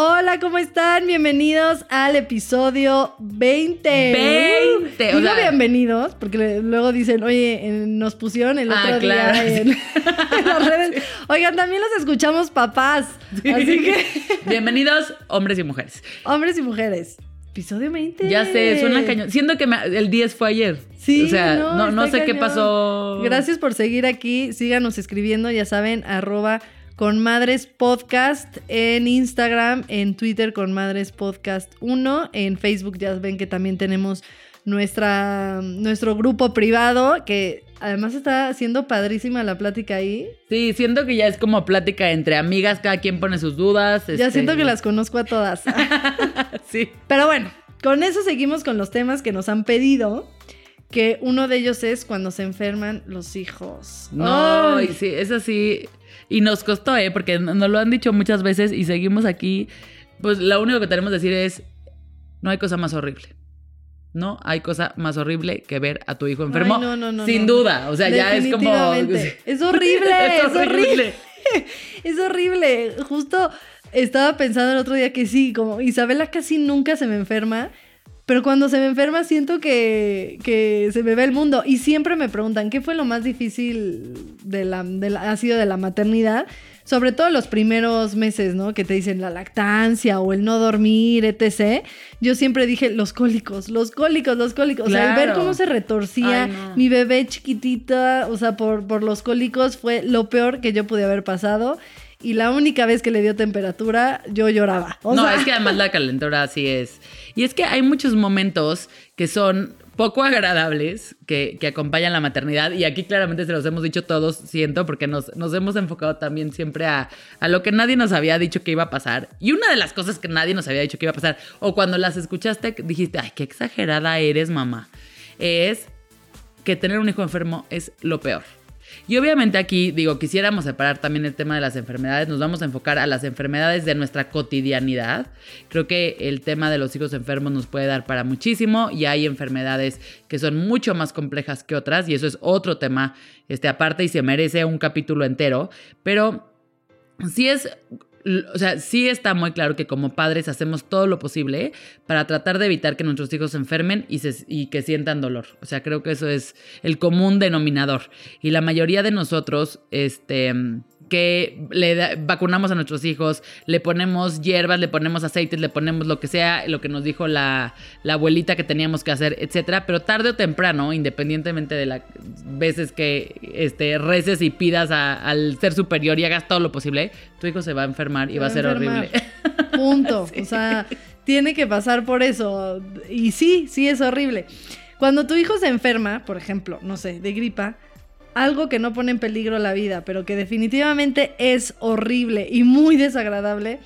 Hola, ¿cómo están? Bienvenidos al episodio 20. 20. Digo bienvenidos, porque luego dicen, oye, nos pusieron el otro ah, claro, día en, las redes. Oigan, también los escuchamos papás. Así que. Bienvenidos, hombres y mujeres. Hombres y mujeres. Episodio 20. Ya sé, suena cañón. Siento que el 10 fue ayer. Sí. O sea, no, no, sé qué pasó. Gracias por seguir aquí. Síganos escribiendo, ya saben, arroba con Madres Podcast en Instagram, en Twitter con Madres Podcast 1, en Facebook ya ven que también tenemos nuestra, nuestro grupo privado que además está siendo padrísima la plática ahí. Sí, siento que ya es como plática entre amigas, cada quien pone sus dudas. Ya este, siento que las conozco a todas. sí. Pero bueno, con eso seguimos con los temas que nos han pedido que uno de ellos es cuando se enferman los hijos. No, sí, es así. Y nos costó, ¿eh? Porque nos lo han dicho muchas veces y seguimos aquí. Pues lo único que tenemos que decir es, no hay cosa más horrible. No hay cosa más horrible que ver a tu hijo enfermo. no, no, no, sin duda. O sea, ya es como. Es horrible. es horrible. es horrible. Justo estaba pensando el otro día que sí, como Isabela casi nunca se me enferma. Pero cuando se me enferma siento que, que, se me ve el mundo. Y siempre me preguntan, ¿qué fue lo más difícil de la, de ha sido de la maternidad? Sobre todo los primeros meses, ¿no? Que te dicen la lactancia o el no dormir, etc. Yo siempre dije, los cólicos, los cólicos, los cólicos. O sea, el ver cómo se retorcía mi bebé chiquitita, o sea, por, por los cólicos fue lo peor que yo pude haber pasado y la única vez que le dio temperatura, yo lloraba. no, es que además la calentura así es. Y es que hay muchos momentos que son poco agradables que, acompañan la maternidad y aquí claramente se los hemos dicho todos, siento, porque nos, nos hemos enfocado también siempre a, a, lo que nadie nos había dicho que iba a pasar. Y una de las cosas que nadie nos había dicho que iba a pasar, o cuando las escuchaste dijiste, ay, qué exagerada eres mamá, es que tener un hijo enfermo es lo peor. Y obviamente aquí, digo, quisiéramos separar también el tema de las enfermedades, nos vamos a enfocar a las enfermedades de nuestra cotidianidad. Creo que el tema de los hijos enfermos nos puede dar para muchísimo y hay enfermedades que son mucho más complejas que otras y eso es otro tema este, aparte y se merece un capítulo entero, pero sí es o sea, sí está muy claro que como padres hacemos todo lo posible para tratar de evitar que nuestros hijos se enfermen y, y, que sientan dolor. O sea, creo que eso es el común denominador. Y la mayoría de nosotros, este, que le vacunamos a nuestros hijos, le ponemos hierbas, le ponemos aceites, le ponemos lo que sea, lo que nos dijo la, abuelita que teníamos que hacer, etcétera. Pero tarde o temprano, independientemente de las veces que este, reces y pidas al ser superior y hagas todo lo posible, tu hijo se va a enfermar y va, a ser horrible. Punto. O sea, tiene que pasar por eso. Y sí, sí es horrible. Cuando tu hijo se enferma, por ejemplo, no sé, de gripa, algo que no pone en peligro la vida, pero que definitivamente es horrible y muy desagradable,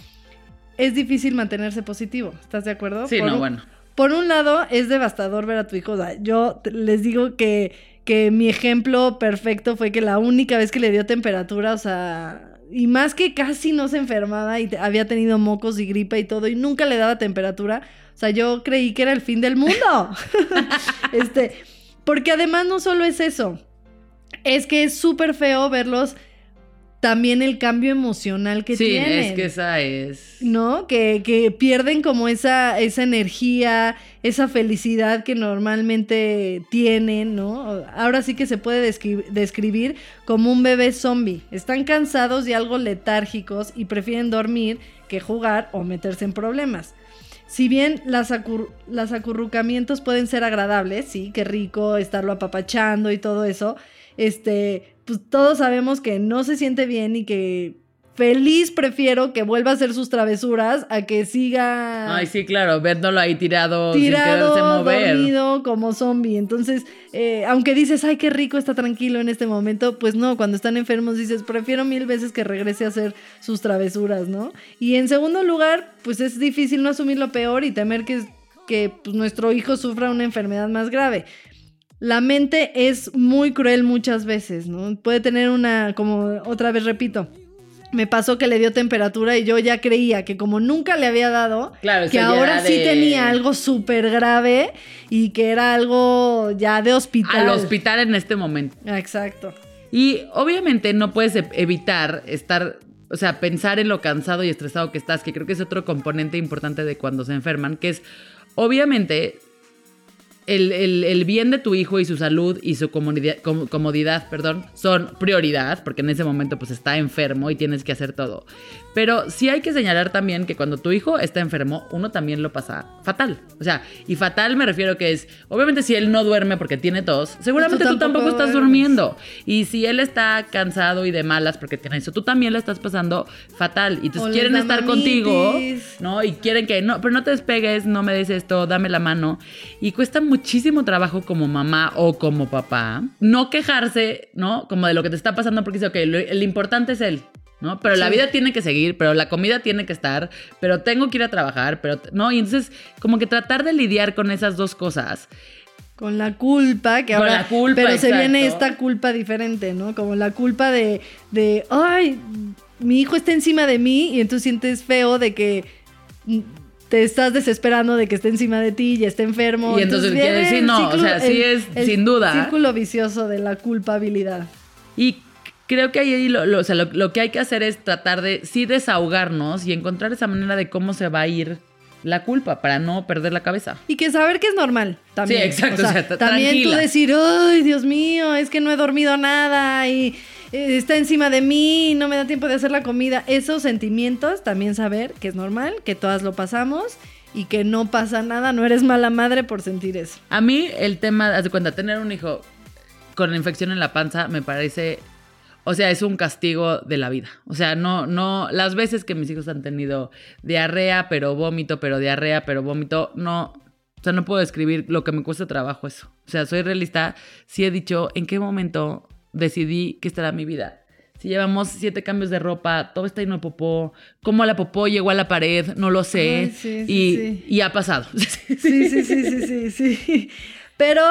es difícil mantenerse positivo. ¿Estás de acuerdo? Sí, no, bueno. Por un lado, es devastador ver a tu hijo. yo les digo que, que mi ejemplo perfecto fue que la única vez que le dio temperatura, o sea, y más que casi no se enfermaba y había tenido mocos y gripa y todo, y nunca le daba temperatura. O sea, yo creí que era el fin del mundo. este, porque además no solo es eso es que es súper feo verlos también el cambio emocional que sí, tienen. es que esa es. ¿No? Que, que pierden como esa, esa energía, esa felicidad que normalmente tienen, ¿no? Ahora sí que se puede descri- describir como un bebé zombie. Están cansados y algo letárgicos y prefieren dormir que jugar o meterse en problemas. Si bien las, las acurrucamientos pueden ser agradables, sí, qué rico estarlo apapachando y todo eso, este, pues todos sabemos que no se siente bien y que feliz prefiero que vuelva a hacer sus travesuras a que siga Ay, sí, claro, verlo ahí tirado, sin tirado, quererse mover. dormido como zombie. Entonces, eh, aunque dices, ay, qué rico, está tranquilo en este momento, pues no, cuando están enfermos dices, prefiero mil veces que regrese a hacer sus travesuras, ¿no? Y en segundo lugar, pues es difícil no asumir lo peor y temer que, que pues, nuestro hijo sufra una enfermedad más grave. La mente es muy cruel muchas veces, ¿no? Puede tener una, como otra vez repito, me pasó que le dio temperatura y yo ya creía que como nunca le había dado, Claro, que ahora sí tenía algo súper grave y que era algo ya de hospital. Al hospital en este momento. Exacto. Y obviamente no puedes e- evitar estar, o sea, pensar en lo cansado y estresado que estás, que creo que es otro componente importante de cuando se enferman, que es, obviamente, el, el- el bien de tu hijo y su salud y su comodidad, com- comodidad, perdón, son prioridad, porque en ese momento pues está enfermo y tienes que hacer todo. Pero sí hay que señalar también que cuando tu hijo está enfermo, uno también lo pasa fatal. O sea, y fatal me refiero que es, obviamente si él no duerme porque tiene tos, seguramente tú tampoco, tampoco estás durmiendo. Y si él está cansado y de malas porque tiene eso, tú también lo estás pasando fatal. Y entonces quieren estar contigo. ¿no? Y quieren que, no, pero no te despegues, no me des esto, dame la mano. Y cuesta muchísimo trabajo como mamá o como papá no quejarse, ¿no? Como de lo que te está pasando porque dice, ok, lo, el importante es él. ¿No? Pero la vida tiene que seguir, pero la comida tiene que estar, pero tengo que ir a trabajar, pero, ¿no? Y entonces, como que tratar de lidiar con esas dos cosas. Con la culpa, que Con ahora. la culpa, pero se exacto. viene esta culpa diferente, ¿no? Como la culpa de, de, ay, mi hijo está encima de mí y entonces sientes feo de que te estás desesperando de que esté encima de ti y esté enfermo. Y entonces quieres- sí, el no, o sea, sí es sin duda. Círculo vicioso de la culpabilidad. Y creo que ahí lo, lo- o sea, lo, lo que hay que hacer es tratar de sí desahogarnos y encontrar esa manera de cómo se va a ir la culpa para no perder la cabeza. Y que saber que es normal también. Sí, exacto, O sea, o sea, t- también tranquila. tú decir, ay, Dios mío, es que no he dormido nada y eh, está encima de mí, no me da tiempo de hacer la comida. Esos sentimientos, también saber que es normal, que todas lo pasamos y que no pasa nada, no eres mala madre por sentir eso. A mí el tema, haz de cuenta, tener un hijo con infección en la panza me parece, o sea, es un castigo de la vida. O sea, no, no, las veces que mis hijos han tenido diarrea, pero vómito, pero diarrea, pero vómito, no, o sea, no puedo describir lo que me cuesta trabajo eso. O sea, soy realista, sí he dicho en qué momento decidí que esta era mi vida. Si llevamos siete cambios de ropa, todo está lleno de popó, cómo la popó llegó a la pared, no lo sé. Ay, sí, sí, y, sí. y ha pasado. Sí, sí, sí, sí, sí, sí. Pero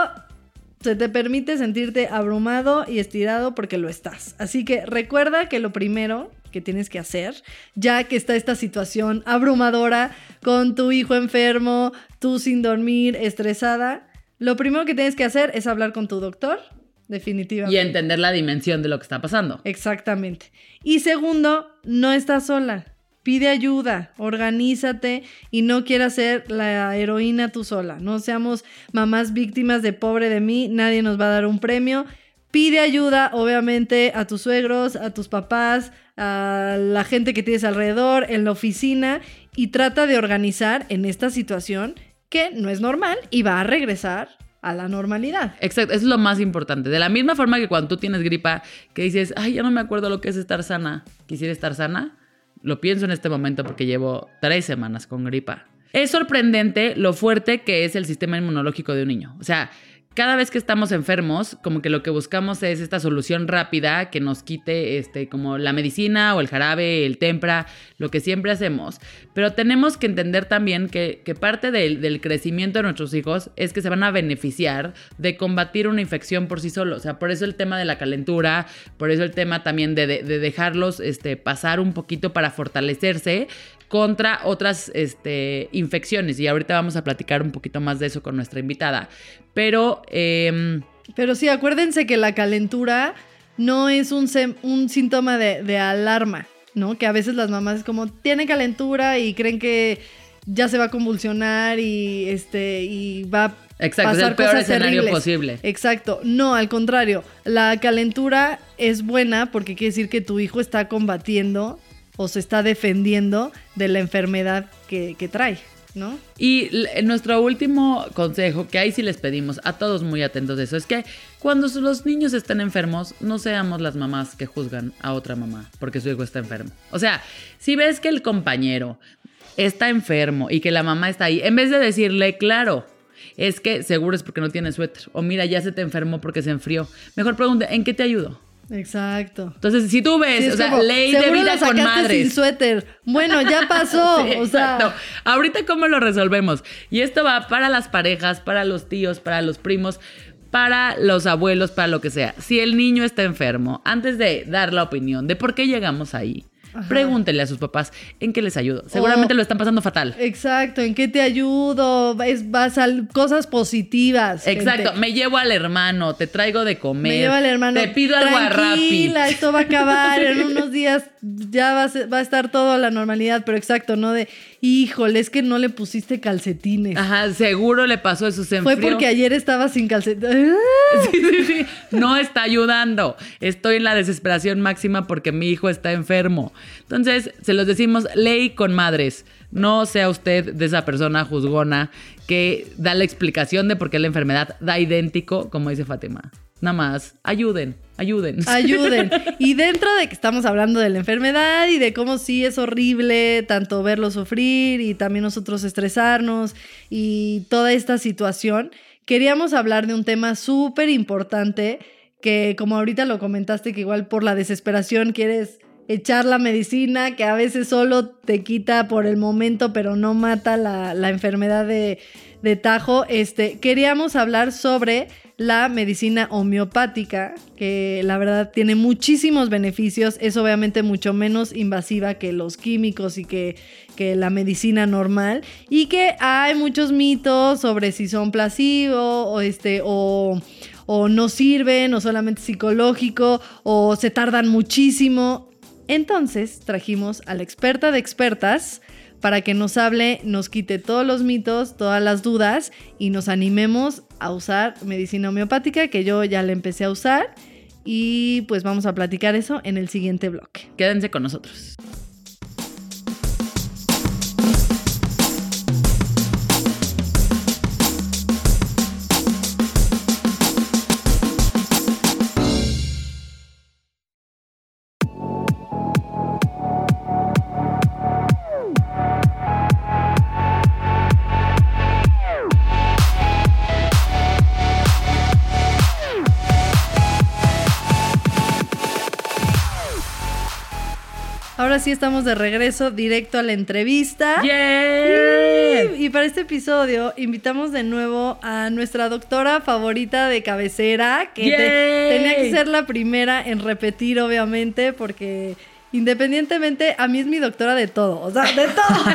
se te permite sentirte abrumado y estirado porque lo estás. Así que recuerda que lo primero que tienes que hacer, ya que está esta situación abrumadora con tu hijo enfermo, tú sin dormir, estresada, lo primero que tienes que hacer es hablar con tu doctor, definitivamente. y entender la dimensión de lo que está pasando. Exactamente. Y segundo, no estás sola. Pide ayuda, organízate y no quieras ser la heroína tú sola. No seamos mamás víctimas de pobre de mí, nadie nos va a dar un premio. Pide ayuda, obviamente, a tus suegros, a tus papás, a la gente que tienes alrededor, en la oficina y trata de organizar en esta situación que no es normal y va a regresar a la normalidad. Exacto, eso es lo más importante. De la misma forma que cuando tú tienes gripa, que dices, ay, ya no me acuerdo lo que es estar sana. Quisiera estar sana. Lo pienso en este momento porque llevo tres semanas con gripa. Es sorprendente lo fuerte que es el sistema inmunológico de un niño. O sea, cada vez que estamos enfermos, como que lo que buscamos es esta solución rápida que nos quite este, como la medicina o el jarabe, el tempra, lo que siempre hacemos. Pero tenemos que entender también que, parte del, crecimiento de nuestros hijos es que se van a beneficiar de combatir una infección por sí solos. O sea, por eso el tema de la calentura, por eso el tema también de, de- de dejarlos este, pasar un poquito para fortalecerse contra otras este, infecciones. Y ahorita vamos a platicar un poquito más de eso con nuestra invitada. Pero... em, Pero sí, acuérdense que la calentura no es un, síntoma de, de alarma, ¿no? Que a veces las mamás es como, tiene calentura y creen que ya se va a convulsionar y, este, y va a Exacto, es pasar el peor cosas escenario terribles. posible. Exacto, no, al contrario, la calentura es buena porque quiere decir que tu hijo está combatiendo o se está defendiendo de la enfermedad que, trae, ¿no? Y l- nuestro último consejo, que ahí sí les pedimos a todos muy atentos de eso, es que cuando los niños estén enfermos, no seamos las mamás que juzgan a otra mamá porque su hijo está enfermo. O sea, si ves que el compañero está enfermo y que la mamá está ahí, en vez de decirle, claro, es que seguro es porque no tiene suéter, o mira, ya se te enfermó porque se enfrió, mejor pregunte, ¿en qué te ayudo? Exacto. Entonces, si tú ves, Sí, o sea, como, ley de "Seguro vida lo con madres. sin suéter. Bueno, ya pasó. Sí, o sea, exacto. Ahorita, ¿cómo lo resolvemos? Y esto va para las parejas, para los tíos, para los primos, para los abuelos, para lo que sea. Si el niño está enfermo, antes de dar la opinión de por qué llegamos ahí, pregúntenle a sus papás en qué les ayudo. Seguramente lo están pasando fatal. exacto, ¿en qué te ayudo? Es, vas a cosas positivas. Exacto, gente. me llevo al hermano, te traigo de comer. Me lleva el hermano. Te pido algo a Rappi. Esto va a acabar. En unos días ya va a, ser- va a estar todo a la normalidad. Pero exacto, no de, híjole, es que no le pusiste calcetines. Ajá, seguro le pasó eso. Se Fue porque ayer estaba sin calcetines. Sí, sí, sí. No está ayudando. Estoy en la desesperación máxima porque mi hijo está enfermo. Entonces, se los decimos, ley con madres. No sea usted de esa persona juzgona que da la explicación de por qué la enfermedad da idéntico, como dice Fátima. Nada más, ayuden, ayuden. Ayuden. Y dentro de que estamos hablando de la enfermedad y de cómo sí es horrible tanto verlo sufrir y también nosotros estresarnos y toda esta situación, queríamos hablar de un tema súper importante que como ahorita lo comentaste, que igual por la desesperación quieres echar la medicina que a veces solo te quita por el momento, pero no mata la, la enfermedad de, de tajo. Este, queríamos hablar sobre la medicina homeopática, que la verdad tiene muchísimos beneficios, es obviamente mucho menos invasiva que los químicos y que, que la medicina normal, y que hay muchos mitos sobre si son placebo o este o o no sirven, o solamente psicológico, o se tardan muchísimo. Entonces trajimos a la experta de expertas para que nos hable, nos quite todos los mitos, todas las dudas y nos animemos a usar medicina homeopática, que yo ya la empecé a usar. Y pues vamos a platicar eso en el siguiente bloque. Quédense con nosotros. Ahora sí estamos de regreso, directo a la entrevista. ¡Yeah! Y para este episodio invitamos de nuevo a nuestra doctora favorita de cabecera, que tenía que ser la primera en repetir, obviamente, porque independientemente, a mí es mi doctora de todo, o sea, de todo.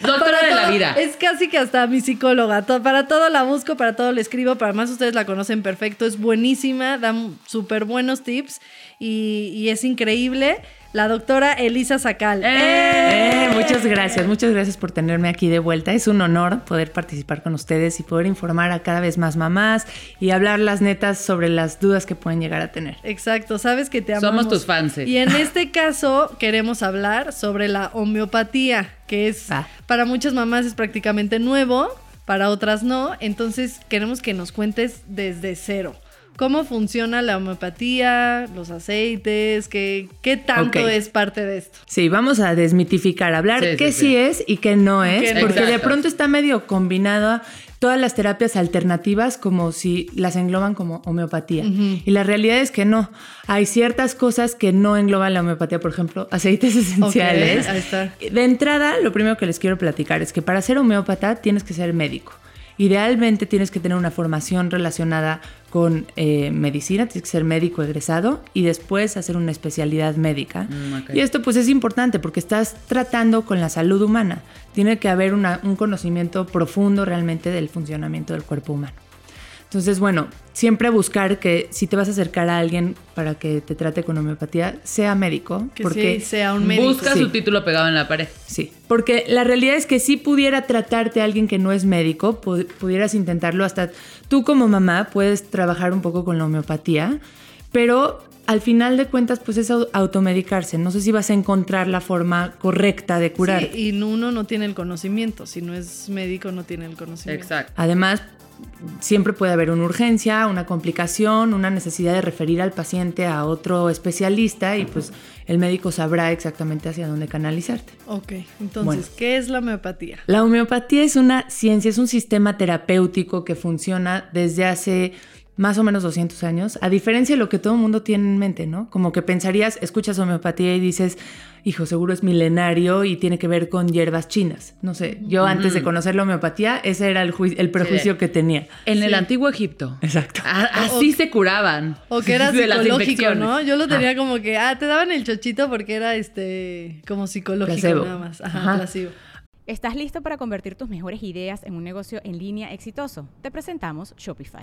Doctora Para de la vida. Es casi que hasta mi psicóloga. To- Para todo la busco, para todo le escribo, para más ustedes la conocen perfecto, es buenísima, da súper buenos tips y, y es increíble. La doctora Elisa Sacal. ¡Eh! Eh, muchas gracias, muchas gracias por tenerme aquí de vuelta. Es un honor poder participar con ustedes y poder informar a cada vez más mamás y hablar las netas sobre las dudas que pueden llegar a tener. Exacto, sabes que te amamos. Somos tus fans. Y en este caso queremos hablar sobre la homeopatía, que es para muchas mamás es prácticamente nuevo, para otras no. Entonces queremos que nos cuentes desde cero. ¿Cómo funciona la homeopatía, los aceites? ¿Qué, qué tanto es parte de esto? Sí, vamos a desmitificar, hablar Sí, qué sí. sí es y qué no es, qué porque de pronto está medio combinado todas las terapias alternativas como si las engloban como homeopatía. Y la realidad es que no. Hay ciertas cosas que no engloban la homeopatía, por ejemplo, aceites esenciales. ahí está. De entrada, lo primero que les quiero platicar es que para ser homeópata tienes que ser médico. Idealmente tienes que tener una formación relacionada con eh, medicina, tienes que ser médico egresado y después hacer una especialidad médica. Mm. Y esto pues es importante porque estás tratando con la salud humana. Tiene que haber una- un conocimiento profundo realmente del funcionamiento del cuerpo humano. Entonces, bueno, siempre buscar que si te vas a acercar a alguien para que te trate con homeopatía, sea médico. Que porque sí sea un médico. Busca Sí. su título pegado en la pared. Sí, porque la realidad es que si pudiera tratarte a alguien que no es médico, pu- pudieras intentarlo, hasta tú como mamá puedes trabajar un poco con la homeopatía, pero al final de cuentas pues es au- automedicarse, no sé si vas a encontrar la forma correcta de curar. Sí, y uno no tiene el conocimiento. Si no es médico, no tiene el conocimiento. Exacto. Además, siempre puede haber una urgencia, una complicación, una necesidad de referir al paciente a otro especialista y pues el médico sabrá exactamente hacia dónde canalizarte. Ok, entonces, Bueno. ¿qué es la homeopatía? La homeopatía es una ciencia, es un sistema terapéutico que funciona desde hace más o menos 200 años, a diferencia de lo que todo el mundo tiene en mente, ¿no? Como que pensarías, escuchas homeopatía y dices, hijo, seguro es milenario y tiene que ver con hierbas chinas. No sé, yo antes de conocer la homeopatía, ese era el, juicio- el prejuicio Sí. que tenía. En el antiguo Egipto. Exacto. A- así se curaban. O que era psicológico. ¿no? Yo lo tenía como que, ah, te daban el chochito porque era este, como psicológico Placebo. nada más. Ajá, Ajá. placebo. ¿Estás listo para convertir tus mejores ideas en un negocio en línea exitoso? Te presentamos Shopify.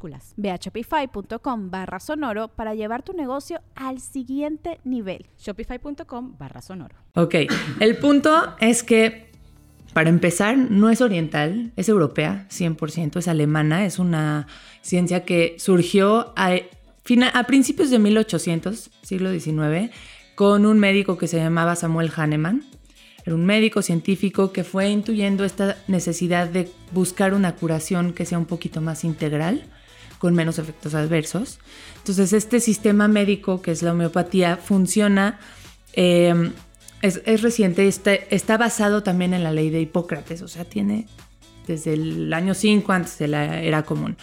Ve a shopify.com barra sonoro para llevar tu negocio al siguiente nivel. Shopify.com barra sonoro. Ok, el punto es que, para empezar, no es oriental, es europea, 100%, es alemana, es una ciencia que surgió a, a principios de 1800, siglo XIX, con un médico que se llamaba Samuel Hahnemann. Era un médico científico que fue intuyendo esta necesidad de buscar una curación que sea un poquito más integral, con menos efectos adversos. Entonces, este sistema médico, que es la homeopatía, funciona eh, es, es reciente, está, está basado también en la ley de Hipócrates, o sea, tiene desde el año 5 antes de la era común.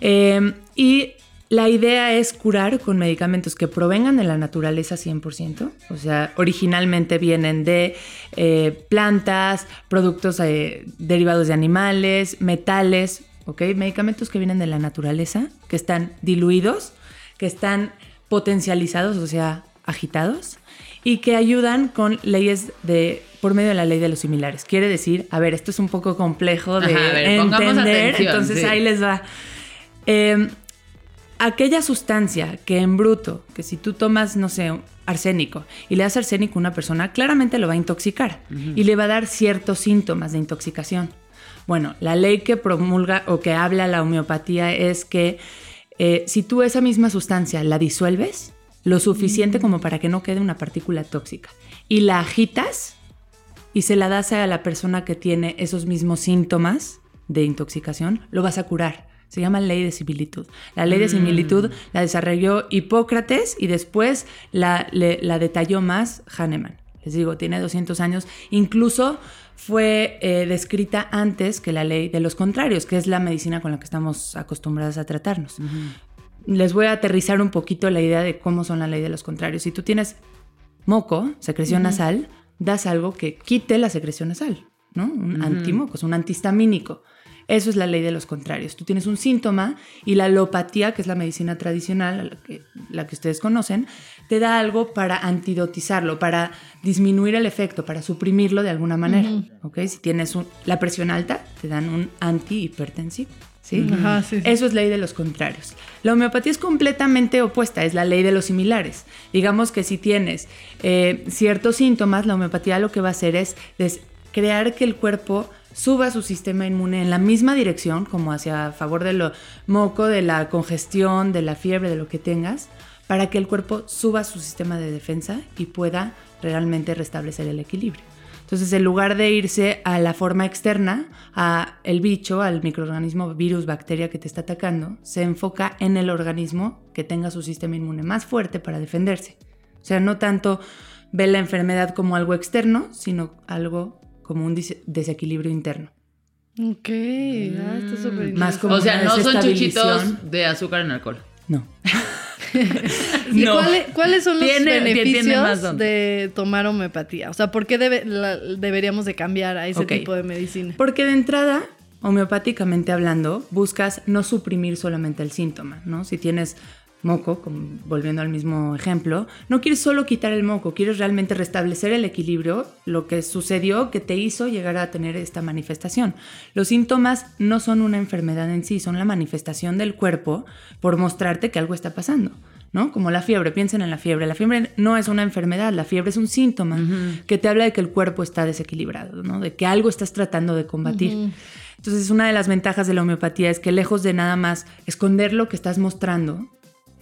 Eh, y la idea es curar con medicamentos que provengan de la naturaleza 100%, o sea, originalmente vienen de eh, plantas, productos derivados de animales, metales, ¿ok? Medicamentos que vienen de la naturaleza, que están diluidos, que están potencializados, o sea, agitados, y que ayudan con leyes de por medio de la ley de los similares. Quiere decir, a ver, esto es un poco complejo de Ajá, ver, entender, atención, entonces sí. ahí les va. Eh, aquella sustancia que en bruto, que si tú tomas, no sé, arsénico y le das arsénico a una persona, claramente lo va a intoxicar y le va a dar ciertos síntomas de intoxicación. Bueno, la ley que promulga o que habla la homeopatía es que eh, si tú esa misma sustancia la disuelves lo suficiente como para que no quede una partícula tóxica y la agitas y se la das a la persona que tiene esos mismos síntomas de intoxicación, lo vas a curar. Se llama ley de similitud. La ley de similitud la desarrolló Hipócrates y después la, le- la detalló más Hahnemann. Les digo, tiene 200 años. Incluso fue eh, descrita antes que la ley de los contrarios, que es la medicina con la que estamos acostumbradas a tratarnos. Les voy a aterrizar un poquito la idea de cómo son la ley de los contrarios. Si tú tienes moco, secreción nasal, das algo que quite la secreción nasal, ¿no? Un antimoco, es un antihistamínico. Eso es la ley de los contrarios. Tú tienes un síntoma y la alopatía, que es la medicina tradicional, la que, la que ustedes conocen, te da algo para antidotizarlo, para disminuir el efecto, para suprimirlo de alguna manera. ¿ok? Si tienes un- la presión alta, te dan un antihipertensivo. ¿sí? Sí, sí. Eso es ley de los contrarios. La homeopatía es completamente opuesta, es la ley de los similares. Digamos que si tienes eh, ciertos síntomas, la homeopatía lo que va a hacer es crear que el cuerpo suba su sistema inmune en la misma dirección, como hacia favor de lo moco, de la congestión, de la fiebre, de lo que tengas, para que el cuerpo suba su sistema de defensa y pueda realmente restablecer el equilibrio. Entonces, en lugar de irse a la forma externa, a el bicho, al microorganismo, virus, bacteria que te está atacando, se enfoca en el organismo que tenga su sistema inmune más fuerte para defenderse. O sea, no tanto ve la enfermedad como algo externo, sino algo como un desequilibrio interno. Ok, ah, está súper Mm, Más como O sea, no son chuchitos de azúcar en alcohol. No. ¿Y No. cuáles, cuáles son los Tiene- tiene beneficios de tomar homeopatía? O sea, ¿por qué debe- la- deberíamos de cambiar a ese tipo de medicina? Porque de entrada, homeopáticamente hablando, buscas no suprimir solamente el síntoma, ¿no? Si tienes moco, volviendo al mismo ejemplo, no quieres solo quitar el moco, quieres realmente restablecer el equilibrio, lo que sucedió que te hizo llegar a tener esta manifestación. Los síntomas no son una enfermedad en sí, son la manifestación del cuerpo por mostrarte que algo está pasando. ¿no? Como la fiebre, piensen en la fiebre. La fiebre no es una enfermedad, la fiebre es un síntoma que te habla de que el cuerpo está desequilibrado, ¿no? De que algo estás tratando de combatir. Entonces, una de las ventajas de la homeopatía es que lejos de nada más esconder lo que estás mostrando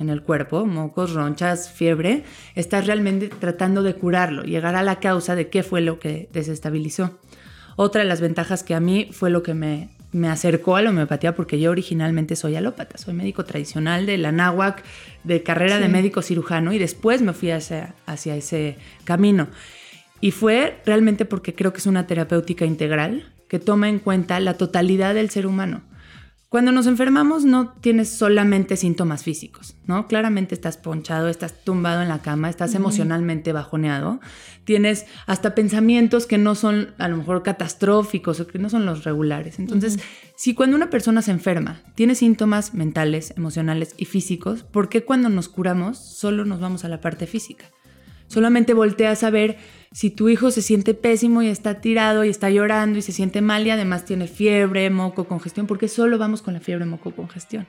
en el cuerpo, mocos, ronchas, fiebre, estás realmente tratando de curarlo, llegar a la causa de qué fue lo que desestabilizó. Otra de las ventajas que a mí fue lo que me, me acercó a la homeopatía, porque yo originalmente soy alópata, soy médico tradicional de la náhuac, de carrera de médico cirujano, y después me fui hacia, hacia ese camino. Y fue realmente porque creo que es una terapéutica integral que toma en cuenta la totalidad del ser humano. Cuando nos enfermamos no tienes solamente síntomas físicos, ¿no? Claramente estás ponchado, estás tumbado en la cama, estás emocionalmente bajoneado, tienes hasta pensamientos que no son a lo mejor catastróficos o que no son los regulares. Entonces, si cuando una persona se enferma tiene síntomas mentales, emocionales y físicos, ¿por qué cuando nos curamos solo nos vamos a la parte física? Solamente volteas a ver si tu hijo se siente pésimo y está tirado y está llorando y se siente mal y además tiene fiebre, moco, congestión, porque solo vamos con la fiebre, moco, congestión.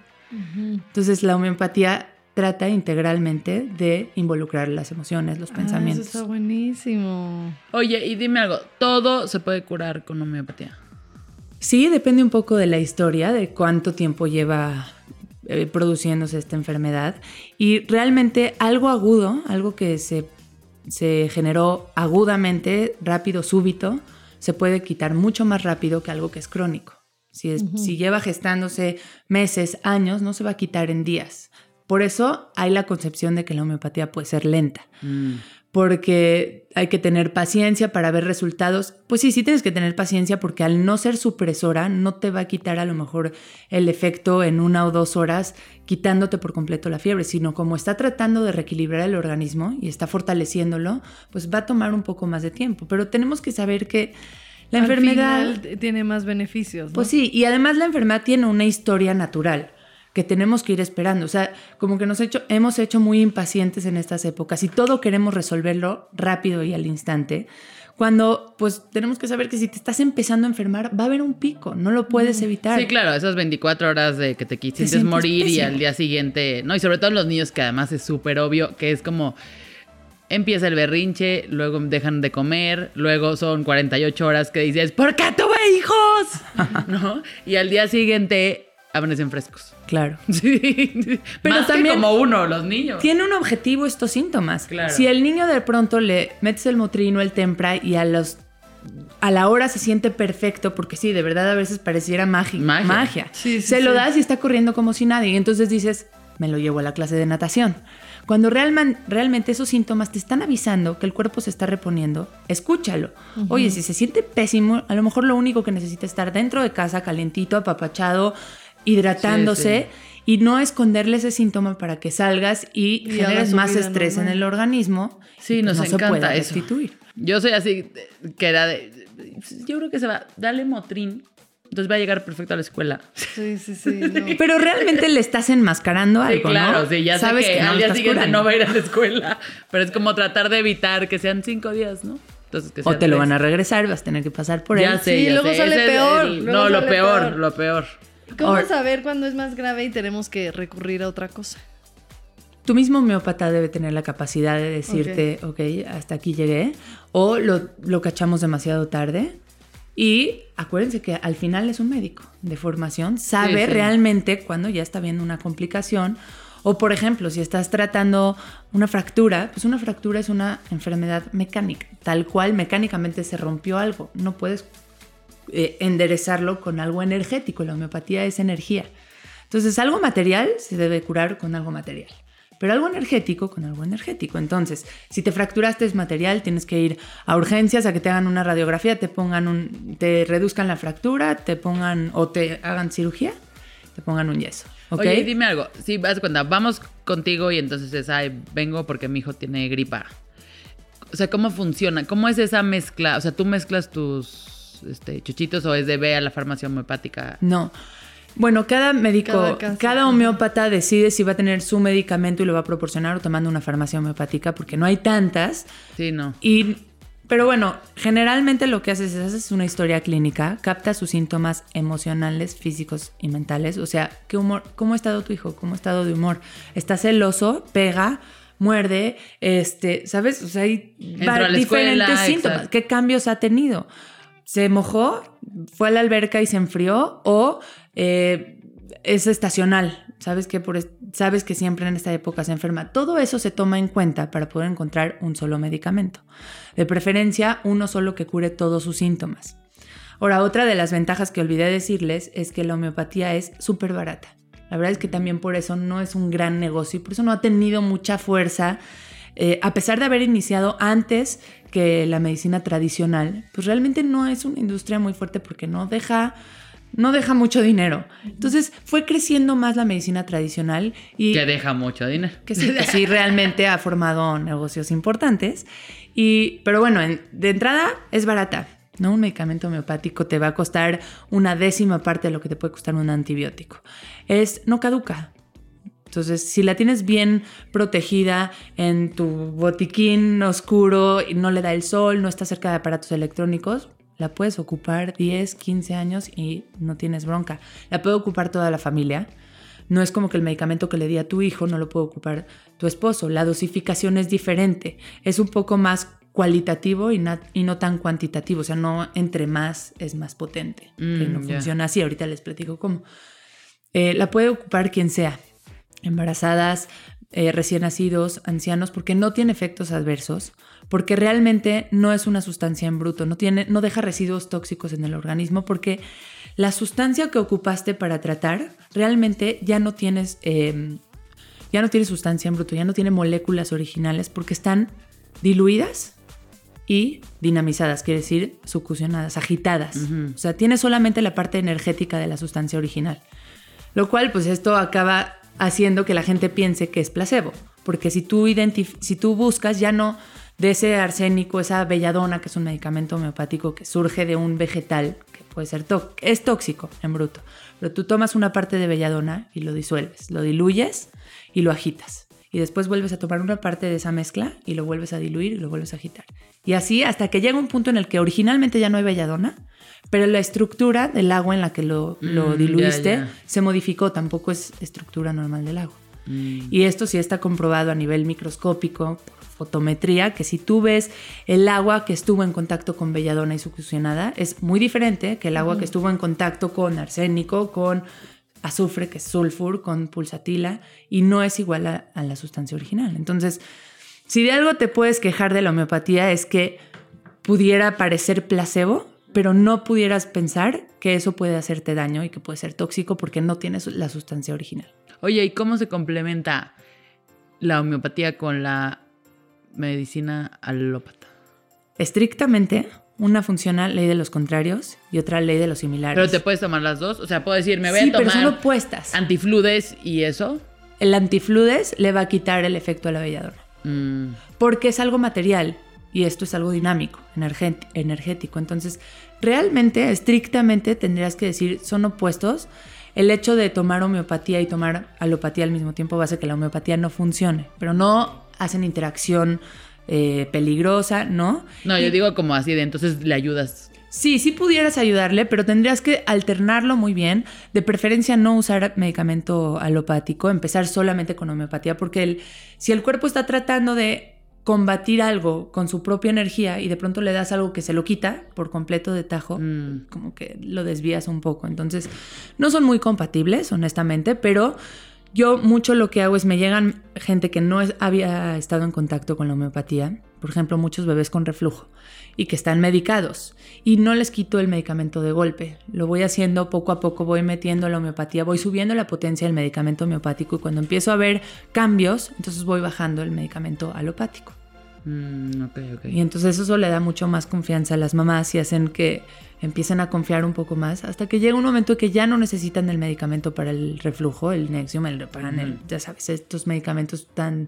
Entonces la homeopatía trata integralmente de involucrar las emociones, los Ah, pensamientos. eso está buenísimo. Oye, y dime algo, ¿todo se puede curar con homeopatía? Sí, depende un poco de la historia, de cuánto tiempo lleva eh, produciéndose esta enfermedad. Y realmente algo agudo, algo que se, se generó agudamente, rápido, súbito, se puede quitar mucho más rápido que algo que es crónico. Si, es- si lleva gestándose meses, años, no se va a quitar en días. Por eso hay la concepción de que la homeopatía puede ser lenta porque hay que tener paciencia para ver resultados. Pues sí, sí tienes que tener paciencia porque al no ser supresora no te va a quitar a lo mejor el efecto en una o dos horas quitándote por completo la fiebre, sino como está tratando de reequilibrar el organismo y está fortaleciéndolo, pues va a tomar un poco más de tiempo. Pero tenemos que saber que la Al enfermedad... final tiene más beneficios. ¿no? Pues sí, y además la enfermedad tiene una historia natural que tenemos que ir esperando. O sea, como que nos hecho, hemos hecho muy impacientes en estas épocas y todo queremos resolverlo rápido y al instante. Cuando pues tenemos que saber que si te estás empezando a enfermar va a haber un pico, no lo puedes evitar. Sí, claro, esas 24 horas de que te quisiste sientes morir y al día siguiente, no, y sobre todo en los niños que además es súper obvio que es como empieza el berrinche, luego dejan de comer, luego son 48 horas que dices, ¿por qué tuve hijos? ¿No? Y al día siguiente amanecen frescos. Claro. Sí. Pero Más que también- como uno, los niños. Tiene un objetivo estos síntomas. Claro. Si el niño de pronto le metes el motrino, el tempra y a los a la hora se siente perfecto, porque sí, de verdad a veces pareciera magi- Magia. magia. Sí, sí, se lo das y está corriendo como si nadie. Y entonces dices, me lo llevo a la clase de natación. Cuando realman- realmente esos síntomas te están avisando que el cuerpo se está reponiendo, escúchalo. Oye, si se siente pésimo, a lo mejor lo único que necesita es estar dentro de casa, calientito, apapachado, hidratándose. Y no esconderle ese síntoma para que salgas y, Y generes más estrés normal. en el organismo. Sí, y nos pues no se pueda eso. restituir. Yo soy así, que era de, yo creo que se va, dale motrín, entonces va a llegar perfecto a la escuela. Sí, sí, sí. no. Pero realmente le estás enmascarando Sí, algo, claro, ¿no? sí, ya Sabes sé que, no al día siguiente curando. no va a ir a la escuela, pero es como tratar de evitar que sean cinco días, ¿no? Entonces, que O te lo van a regresar, vas a tener que pasar por Ya él. sé, Sí, ya luego sé, sale ese peor, el- luego no, lo peor. lo peor. ¿Cómo saber cuándo es más grave y tenemos que recurrir a otra cosa? Tu mismo homeópata debe tener la capacidad de decirte, ok, hasta aquí llegué, o lo, lo cachamos demasiado tarde. Y acuérdense que al final es un médico de formación, sabe Sí, sí. realmente cuando ya está viendo una complicación O por ejemplo, si estás tratando una fractura, pues una fractura es una enfermedad mecánica, tal cual mecánicamente se rompió algo. No puedes eh, enderezarlo con algo energético, la homeopatía es energía. Entonces, algo material se debe curar con algo material. Pero algo energético con algo energético. Entonces, si te fracturaste es material, tienes que ir a urgencias a que te hagan una radiografía, te pongan un, te reduzcan la fractura, te pongan o te hagan cirugía, te pongan un yeso. ¿ok? Oye, dime algo. Si vas cuenta, vamos contigo y entonces es, ay, vengo porque mi hijo tiene gripa. O sea, ¿cómo funciona? ¿Cómo es esa mezcla? O sea, ¿tú mezclas tus este, chuchitos o es de ve a la farmacia homeopática? No. Bueno, cada médico, Cada homeópata decide si va a tener su medicamento y lo va a proporcionar o tomando una farmacia homeopática, porque no hay tantas. Sí, no. Y, pero bueno, generalmente lo que haces es haces una historia clínica, captas sus síntomas emocionales, físicos y mentales. O sea, ¿qué humor, ¿cómo ha estado tu hijo? ¿Cómo ha estado de humor? ¿Está celoso? ¿Pega? ¿Muerde? Este, ¿Sabes? O sea, hay diferentes escuela, síntomas. exacto. ¿Qué cambios ha tenido? ¿Se mojó? ¿Fue a la alberca y se enfrió? ¿O eh, es estacional? ¿Sabes que, por, es- sabes que siempre en esta época se enferma. Todo eso se toma en cuenta para poder encontrar un solo medicamento. De preferencia, uno solo que cure todos sus síntomas. Ahora, otra de las ventajas que olvidé decirles es que la homeopatía es súper barata. La verdad es que también por eso no es un gran negocio y por eso no ha tenido mucha fuerza. Eh, a pesar de haber iniciado antes que la medicina tradicional, pues realmente no es una industria muy fuerte porque no deja, no deja mucho dinero. Entonces fue creciendo más la medicina tradicional y Que deja mucho dinero. que sí, que sí realmente ha formado negocios importantes. Y, pero bueno, en- de entrada es barata. ¿no? Un medicamento homeopático te va a costar una décima parte de lo que te puede costar un antibiótico. Es no caduca. Entonces, si la tienes bien protegida en tu botiquín oscuro y no le da el sol, no está cerca de aparatos electrónicos, la puedes ocupar 10, 15 años y no tienes bronca. La puede ocupar toda la familia. No es como que el medicamento que le di a tu hijo no lo puede ocupar tu esposo. La dosificación es diferente. Es un poco más cualitativo y, no tan cuantitativo. O sea, no entre más es más potente. que Mm, no funciona así. Ahorita les platico cómo. Eh, la puede ocupar quien sea. Embarazadas, eh, recién nacidos, ancianos, porque no tiene efectos adversos, porque realmente no es una sustancia en bruto, no, tiene, no deja residuos tóxicos en el organismo, porque la sustancia que ocupaste para tratar realmente ya no tienes, eh, ya no tiene sustancia en bruto, ya no tiene moléculas originales, porque están diluidas y dinamizadas, quiere decir succionadas, agitadas. O sea, tiene solamente la parte energética de la sustancia original. Lo cual, pues esto acaba haciendo que la gente piense que es placebo. Porque si tú, si tú buscas ya no de ese arsénico, esa belladona, que es un medicamento homeopático que surge de un vegetal, que puede ser es tóxico en bruto. Pero tú tomas una parte de belladona y lo disuelves, lo diluyes y lo agitas. Y después vuelves a tomar una parte de esa mezcla y lo vuelves a diluir y lo vuelves a agitar. Y así hasta que llega un punto en el que originalmente ya no hay belladona, pero la estructura del agua en la que lo, lo Mm, ya, diluiste ya. se modificó, tampoco es estructura normal del agua. Mm. Y esto sí está comprobado a nivel microscópico, por fotometría, que si tú ves el agua que estuvo en contacto con belladona y succionada, es muy diferente que el agua que estuvo en contacto con arsénico, con azufre, que es sulfur, con pulsatila, y no es igual a, a la sustancia original. Entonces, si de algo te puedes quejar de la homeopatía es que pudiera parecer placebo, pero no pudieras pensar que eso puede hacerte daño y que puede ser tóxico porque no tienes la sustancia original. Oye, ¿y cómo se complementa la homeopatía con la medicina alópata? Estrictamente, una funciona ley de los contrarios y otra ley de los similares. Pero te puedes tomar las dos. O sea, puedo decir, me voy sí, a tomar pero son opuestas. antifludes y eso. El antifludes le va a quitar el efecto a la belladona. Mm, porque es algo material y esto es algo dinámico, energé- energético. Entonces, realmente, estrictamente tendrías que decir, son opuestos. El hecho de tomar homeopatía y tomar alopatía al mismo tiempo va a hacer que la homeopatía no funcione, pero no hacen interacción eh, peligrosa, ¿no? No, yo Y- digo como así de entonces le ayudas. Sí, sí pudieras ayudarle, pero tendrías que alternarlo muy bien. De preferencia no usar medicamento alopático, empezar solamente con homeopatía, porque el- si el cuerpo está tratando de combatir algo con su propia energía y de pronto le das algo que se lo quita por completo de tajo, Mm. como que lo desvías un poco. Entonces, no son muy compatibles, honestamente, pero Yo mucho lo que hago es me llegan gente que no había estado en contacto con la homeopatía, por ejemplo, muchos bebés con reflujo y que están medicados y no les quito el medicamento de golpe. Lo voy haciendo poco a poco, voy metiendo la homeopatía, voy subiendo la potencia del medicamento homeopático y cuando empiezo a ver cambios, entonces voy bajando el medicamento alopático. Mm, ok, ok. Y entonces eso le da mucho más confianza a las mamás y hacen que empiecen a confiar un poco más hasta que llega un momento que ya no necesitan el medicamento para el reflujo, el Nexium, el Reparanel, Ujú. ya sabes, estos medicamentos tan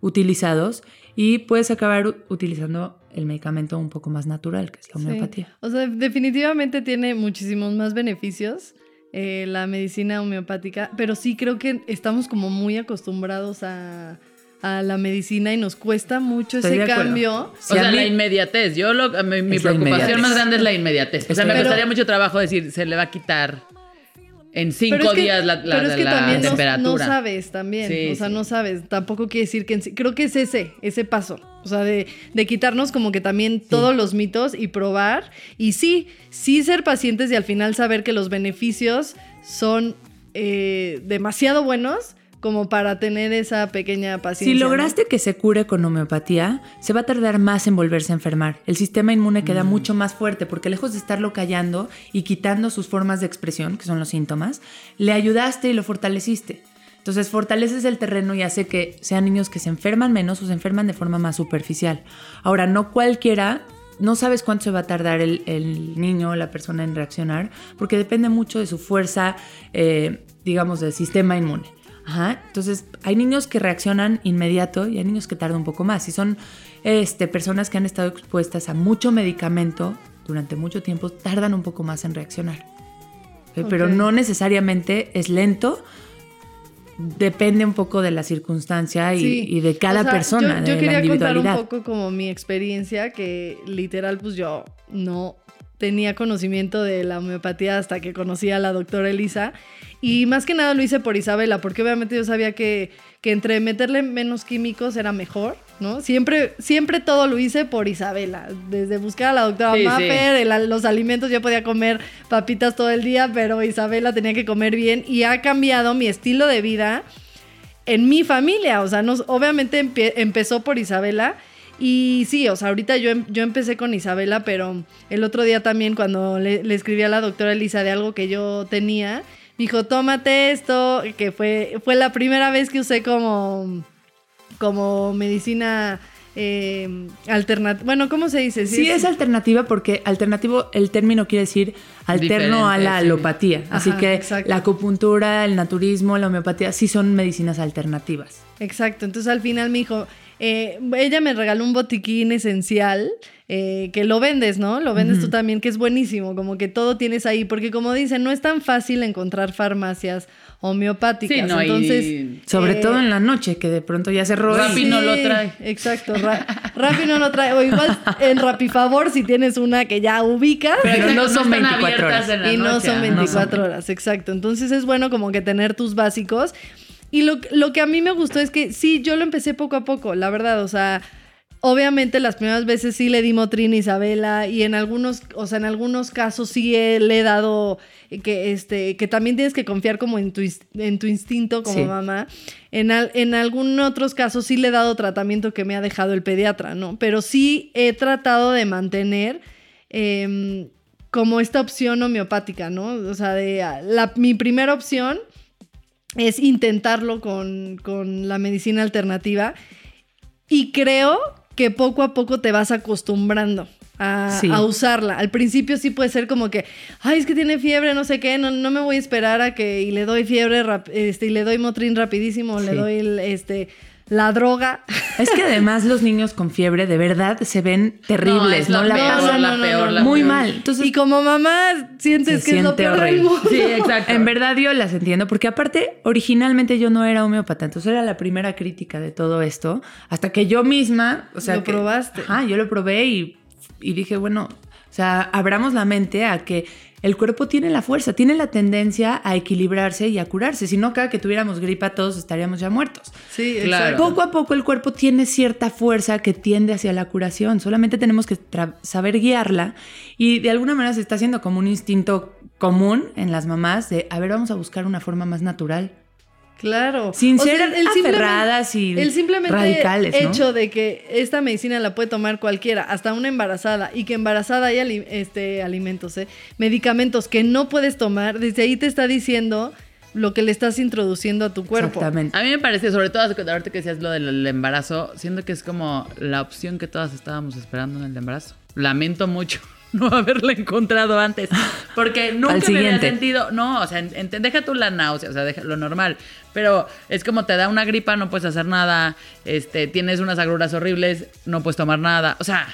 utilizados y puedes acabar utilizando el medicamento un poco más natural, que es la Sí. homeopatía. O sea, definitivamente tiene muchísimos más beneficios eh, la medicina homeopática, pero sí creo que estamos como muy acostumbrados a, a la medicina y nos cuesta mucho Estoy ese cambio. O sea, mí- la inmediatez. Yo lo, mi, preocupación más grande es la inmediatez. O sea, me Pero- costaría mucho trabajo decir, se le va a quitar en cinco Pero es que- días la, la- pero es que la también no- temperatura. No, sabes también, Sí, o sea, sí. no sabes. Tampoco quiere decir que... en sí- Creo que es ese, ese paso. O sea, de, de quitarnos como que también todos los mitos y probar. Y sí, sí ser pacientes y al final saber que los beneficios son eh, demasiado buenos como para tener esa pequeña paciencia. Si ¿no? lograste que se cure con homeopatía, se va a tardar más en volverse a enfermar. El sistema inmune queda mucho más fuerte porque lejos de estarlo callando y quitando sus formas de expresión, que son los síntomas, le ayudaste y lo fortaleciste. Entonces fortaleces el terreno y hace que sean niños que se enferman menos o se enferman de forma más superficial. Ahora, no cualquiera, no sabes cuánto se va a tardar el, el niño o la persona en reaccionar, porque depende mucho de su fuerza, eh, digamos, del sistema inmune. Ajá. Entonces, hay niños que reaccionan inmediato y hay niños que tardan un poco más. Si son este, personas que han estado expuestas a mucho medicamento durante mucho tiempo, tardan un poco más en reaccionar. ¿ok? Pero no necesariamente es lento. Depende un poco de la circunstancia y, Sí. y de cada O sea, persona, Yo, yo de quería la contar un poco como mi experiencia, que literal, pues yo no tenía conocimiento de la homeopatía hasta que conocí a la doctora Elisa. Y más que nada lo hice por Isabela, porque obviamente yo sabía que, que entre meterle menos químicos era mejor, ¿no? Siempre, siempre todo lo hice por Isabela. Desde buscar a la doctora Sí, sí. Maffer, el- los alimentos, yo podía comer papitas todo el día, pero Isabela tenía que comer bien. Y ha cambiado mi estilo de vida en mi familia. O sea, nos, obviamente empezó por Isabela. Y sí, o sea, ahorita yo, em- yo empecé con Isabela, pero el otro día también cuando le, le escribí a la doctora Elisa de algo que yo tenía, me dijo, tómate esto, que fue, fue la primera vez que usé como, como medicina alternativa. Bueno, ¿cómo se dice? Sí, es alternativa porque alternativo, el término quiere decir alterno a la sí. alopatía. Así Ajá, que exacto. la acupuntura, el naturismo, la homeopatía sí son medicinas alternativas. Exacto, entonces al final me dijo, eh, ella me regaló un botiquín esencial eh, que lo vendes, ¿no? Lo vendes tú también, que es buenísimo, como que todo tienes ahí, porque como dicen, no es tan fácil encontrar farmacias homeopáticas. Sí, no, y- entonces, Sobre eh, todo en la noche, que de pronto ya cerró. y- Rappi no lo trae. Exacto, Ra- Rappi no lo trae. O igual en Rappi Favor si tienes una que ya ubicas. Pero no son están 24 abiertas horas. en la y no son ajá. 24 horas, exacto. Entonces es bueno como que tener tus básicos. Y lo, lo que a mí me gustó es que sí, yo lo empecé poco a poco, la verdad, o sea, obviamente las primeras veces sí le di Motrin a Isabela y en algunos, o sea, en algunos casos sí he- le he dado que, este, que también tienes que confiar como en tu, en tu instinto como Sí. mamá. En, al- en algunos otros casos sí le he dado tratamiento que me ha dejado el pediatra, ¿no? Pero sí he tratado de mantener em, como esta opción homeopática, ¿no? O sea, de ah, la, mi primera opción es intentarlo con, con la medicina alternativa y creo que poco a poco te vas acostumbrando. A, Sí. a usarla. Al principio sí puede ser como que, ay, es que tiene fiebre, no sé qué, no, no me voy a esperar a que y le doy fiebre rap- este, y le doy motrin rapidísimo, le doy el, este, la droga. Es que además los niños con fiebre de verdad se ven terribles, No, la pasan la peor, la muy mal. Entonces, y como mamá sientes que es lo peor del mundo. Sí, exacto. En verdad yo las entiendo, porque aparte originalmente yo no era homeópata, entonces era la primera crítica de todo esto, hasta que yo misma, o sea, Lo que- probaste. Ajá, yo lo probé y, y dije, bueno, sea, abramos la mente a que el cuerpo tiene la fuerza, tiene la tendencia a equilibrarse y a curarse, si no cada que tuviéramos gripa todos estaríamos ya muertos. Sí, Claro. exacto. Poco a poco el cuerpo tiene cierta fuerza que tiende hacia la curación. Solamente tenemos que saber guiarla y de alguna manera se está haciendo como un instinto común en las mamás de, a ver, vamos a buscar una forma más natural Claro. Sin O sea, ser el simplemente- aferradas y El simplemente radicales, ¿no? hecho de que esta medicina la puede tomar cualquiera, hasta una embarazada, y que embarazada hay ali- este, alimentos, ¿eh? medicamentos que no puedes tomar, desde ahí te está diciendo lo que le estás introduciendo a tu cuerpo. Exactamente. A mí me parece, sobre todo ahorita que decías lo del embarazo, siento que es como la opción que todas estábamos esperando en el embarazo. Lamento mucho no haberla encontrado antes. Porque nunca me había sentido. No, o sea, en- en- deja tú la náusea, o sea, deja lo normal. Pero es como te da una gripa, no puedes hacer nada. Este, tienes unas agruras horribles, no puedes tomar nada. O sea,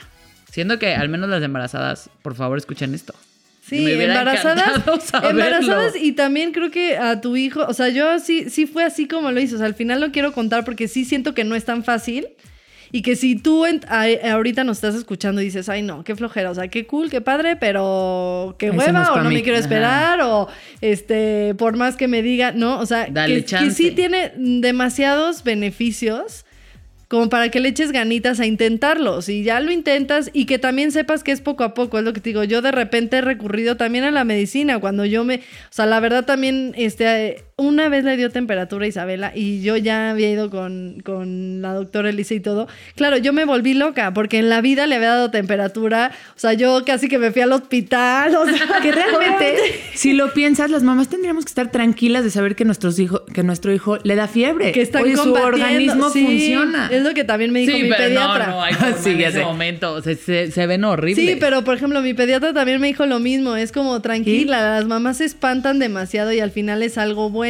siento que al menos las embarazadas, por favor, escuchen esto. Sí, embarazadas, embarazadas y también creo que a tu hijo, o sea, yo sí, sí fue así como lo hizo, o sea, al final lo quiero contar porque sí siento que no es tan fácil y que si tú ahorita nos estás escuchando y dices, ay no, qué flojera, o sea, qué cool, qué padre, pero qué no hueva o no mí. me quiero Ajá. esperar o este, por más que me diga, no, o sea, que, sí tiene demasiados beneficios como para que le eches ganitas a intentarlo. Si ya lo intentas y que también sepas que es poco a poco, es lo que te digo. Yo de repente he recurrido también a la medicina cuando yo me, o sea, la verdad también, este, una vez le dio temperatura a Isabela y yo ya había ido con, con la doctora Elisa y todo. Claro, yo me volví loca porque en la vida le había dado temperatura, o sea, yo casi que me fui al hospital, o sea, Que realmente, si lo piensas, las mamás tendríamos que estar tranquilas de saber que, nuestros hijos, que nuestro hijo le da fiebre. que están Oye, su organismo Sí, funciona. Es lo que también me dijo Sí, mi pero pediatra. no, no, hay Sí, en ese sé. momento. Se, se- se ven horribles. Sí, pero por ejemplo, mi pediatra también me dijo lo mismo. Es como tranquila, las mamás se espantan demasiado y al final es algo bueno.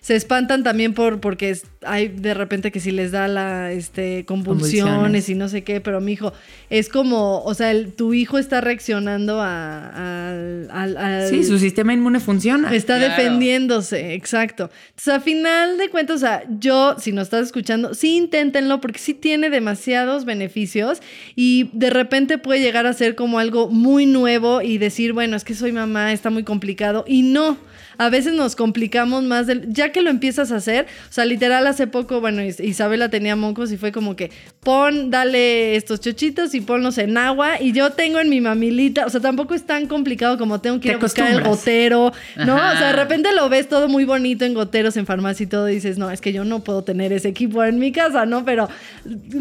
Se espantan también por porque hay de repente que si les da la este convulsiones, Convulsiones. y no sé qué, pero mi hijo es como, o sea, el- tu hijo está reaccionando a, al- Sí, su sistema inmune funciona. Está Claro. defendiéndose, exacto. Entonces, a final de cuentas, o sea, yo, si nos estás escuchando, sí inténtenlo porque sí tiene demasiados beneficios y de repente puede llegar a ser como algo muy nuevo y decir, bueno, es que soy mamá, está muy complicado. Y no, a veces nos complicamos más, del, ya que lo empiezas a hacer, o sea, literal hace poco, bueno, Is- Isabela tenía mocos y fue como que pon, dale estos chochitos y ponlos en agua y yo tengo en mi mamilita, o sea, tampoco es tan complicado como tengo que ir Te a buscar el gotero, ¿no? Ajá. O sea, de repente lo ves todo muy bonito en goteros, en farmacia y todo, y dices, no, es que yo no puedo tener ese equipo en mi casa, ¿no? Pero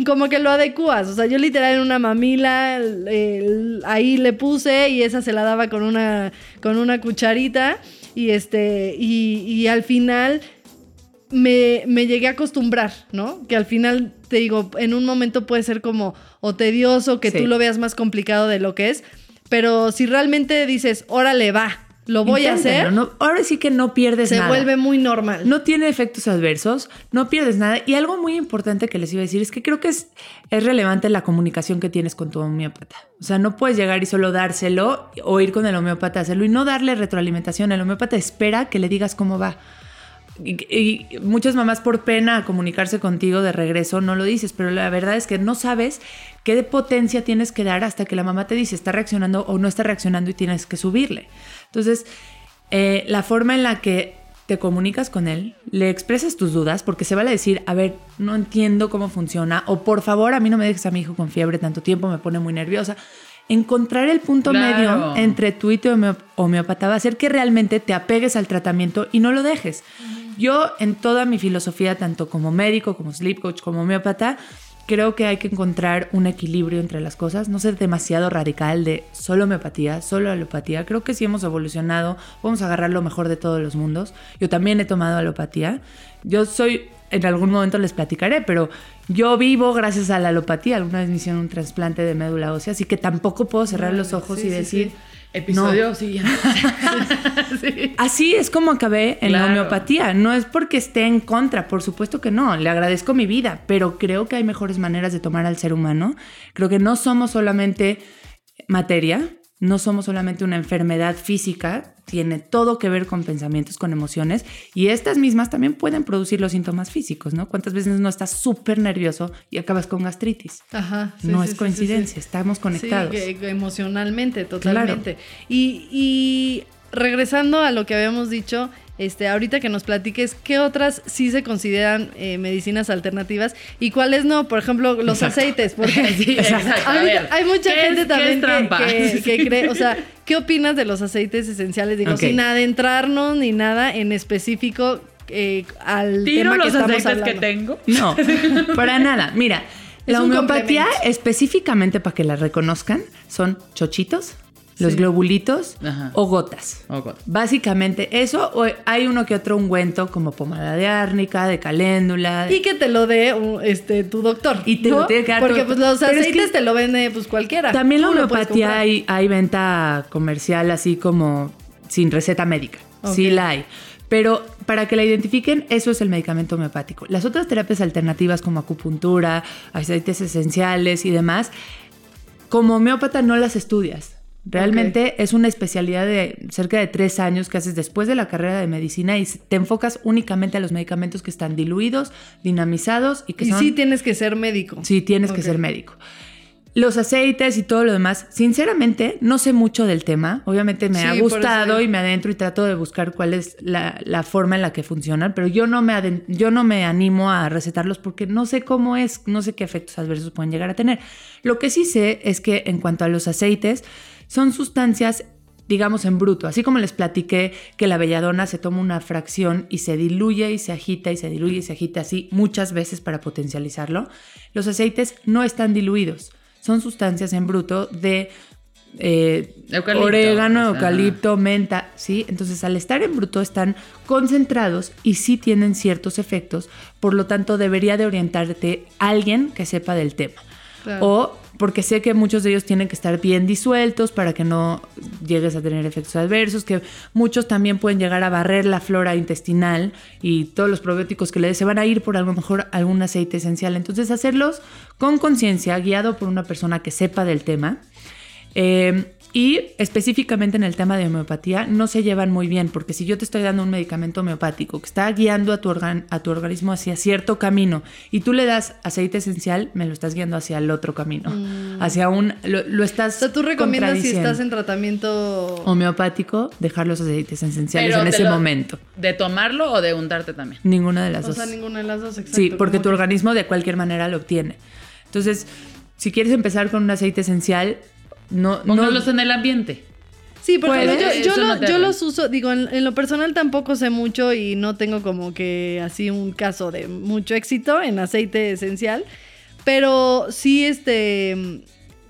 como que lo adecuas. O sea, yo literal en una mamila, ahí le puse y esa se la daba con una, con una cucharita. Y este, y, y al final me, me llegué a acostumbrar, ¿no? Que al final, te digo, en un momento puede ser como o tedioso, que Sí. tú lo veas más complicado de lo que es. Pero si realmente dices, órale, va, lo voy a hacer, no- ahora sí que no pierdes se nada. vuelve muy normal. No tiene efectos adversos, no pierdes nada. Y algo muy importante que les iba a decir es que creo que es, es relevante la comunicación que tienes con tu homeópata. O sea, no puedes llegar y solo dárselo o ir con el homeópata a hacerlo y no darle retroalimentación. El homeópata espera que le digas cómo va. Y, muchas mamás por pena comunicarse contigo de regreso no lo dices, pero la verdad es que no sabes qué potencia tienes que dar hasta que la mamá te dice está reaccionando o no está reaccionando y tienes que subirle. Entonces, eh, la forma en la que te comunicas con él, le expresas tus dudas, porque se vale decir, a ver, no entiendo cómo funciona, o por favor, a mí no me dejes a mi hijo con fiebre tanto tiempo, me pone muy nerviosa. Encontrar el punto Claro. medio entre tú y tu homeópata va a hacer que realmente te apegues al tratamiento y no lo dejes. Yo, en toda mi filosofía, tanto como médico, como sleep coach, como homeópata, creo que hay que encontrar un equilibrio entre las cosas, no ser demasiado radical de solo homeopatía, solo alopatía. Creo que sí hemos evolucionado, vamos a agarrar lo mejor de todos los mundos. Yo también he tomado alopatía. Yo soy, en algún momento les platicaré, pero yo vivo gracias a la alopatía. Alguna vez me hicieron un trasplante de médula ósea, así que tampoco puedo cerrar los ojos sí, y decir... sí. Episodio siguiente. Sí. Así es como acabé en la homeopatía. No es porque esté en contra, por supuesto que no. Le agradezco mi vida, pero creo que hay mejores maneras de tomar al ser humano. Creo que no somos solamente materia, no somos solamente una enfermedad física, tiene todo que ver con pensamientos, con emociones, y estas mismas también pueden producir los síntomas físicos, ¿no? ¿Cuántas veces no estás súper nervioso y acabas con gastritis? Ajá. sí, no sí, es sí, coincidencia, estamos conectados. Emocionalmente, totalmente. Y, y regresando a lo que habíamos dicho, este, ahorita que nos platiques, ¿qué otras sí se consideran eh, medicinas alternativas y cuáles no? Por ejemplo, los Exacto. aceites, porque Sí, exacto. A ahorita ver, hay mucha ¿qué gente es- también que, que- que cree, o sea, ¿qué opinas de los aceites esenciales? Digo, sin adentrarnos ni nada en específico, eh, al Tiro tema que los estamos aceites que hablando. tengo. No, para nada. Mira, Es la homeopatía específicamente para que la reconozcan son chochitos, los Sí. globulitos Ajá. o gotas. Básicamente eso, o hay uno que otro ungüento como pomada de árnica, de caléndula. Y que te lo dé este, tu doctor. Y te ¿no? lo tiene que dar Porque tu- pues, los es aceites que- te lo vende pues cualquiera. También la homeopatía hay, hay venta comercial así como sin receta médica. Sí la hay. Pero para que la identifiquen, eso es el medicamento homeopático. Las otras terapias alternativas como acupuntura, aceites esenciales y demás, como homeópata no las estudias. Realmente es una especialidad de cerca de tres años que haces después de la carrera de medicina y te enfocas únicamente a los medicamentos que están diluidos, dinamizados y que Y son... sí tienes que ser médico. Sí, tienes que ser médico. Los aceites y todo lo demás, sinceramente, no sé mucho del tema. Obviamente me Sí, ha gustado y me adentro y trato de buscar cuál es la, la forma en la que funcionan, pero yo no, me yo no me animo a recetarlos porque no sé cómo es, no sé qué efectos adversos pueden llegar a tener. Lo que sí sé es que en cuanto a los aceites, son sustancias digamos en bruto, así como les platiqué que la belladona se toma una fracción y se diluye y se agita y se diluye y se agita así muchas veces para potencializarlo, los aceites no están diluidos, son sustancias en bruto de eh, Eucalipto, orégano, sea. eucalipto, menta, ¿sí? Entonces al estar en bruto están concentrados y sí tienen ciertos efectos, por lo tanto debería de orientarte alguien que sepa del tema. Claro. O porque sé que muchos de ellos tienen que estar bien disueltos para que no llegues a tener efectos adversos, que muchos también pueden llegar a barrer la flora intestinal y todos los probióticos que le des se van a ir por a lo mejor algún aceite esencial. Entonces hacerlos con conciencia, guiado por una persona que sepa del tema. Eh, y específicamente en el tema de homeopatía no se llevan muy bien, porque si yo te estoy dando un medicamento homeopático que está guiando a tu, organ- a tu organismo hacia cierto camino y tú le das aceite esencial, me lo estás guiando hacia el otro camino, hacia un... Lo, lo estás... Mm. O sea, tú recomiendas si estás en tratamiento. homeopático dejar los aceites esenciales Pero en ese lo- momento. ¿De tomarlo o de untarte también? Ninguna de las O dos. sea, ninguna de las dos, exacto. Sí, porque tu organismo de cualquier manera lo obtiene. Entonces, si quieres empezar con un aceite esencial, no... no Póngalos en el ambiente. Sí, porque Puede, yo, yo lo- no yo los uso, digo, en, en lo personal tampoco sé mucho y no tengo como que así un caso de mucho éxito en aceite esencial, pero sí este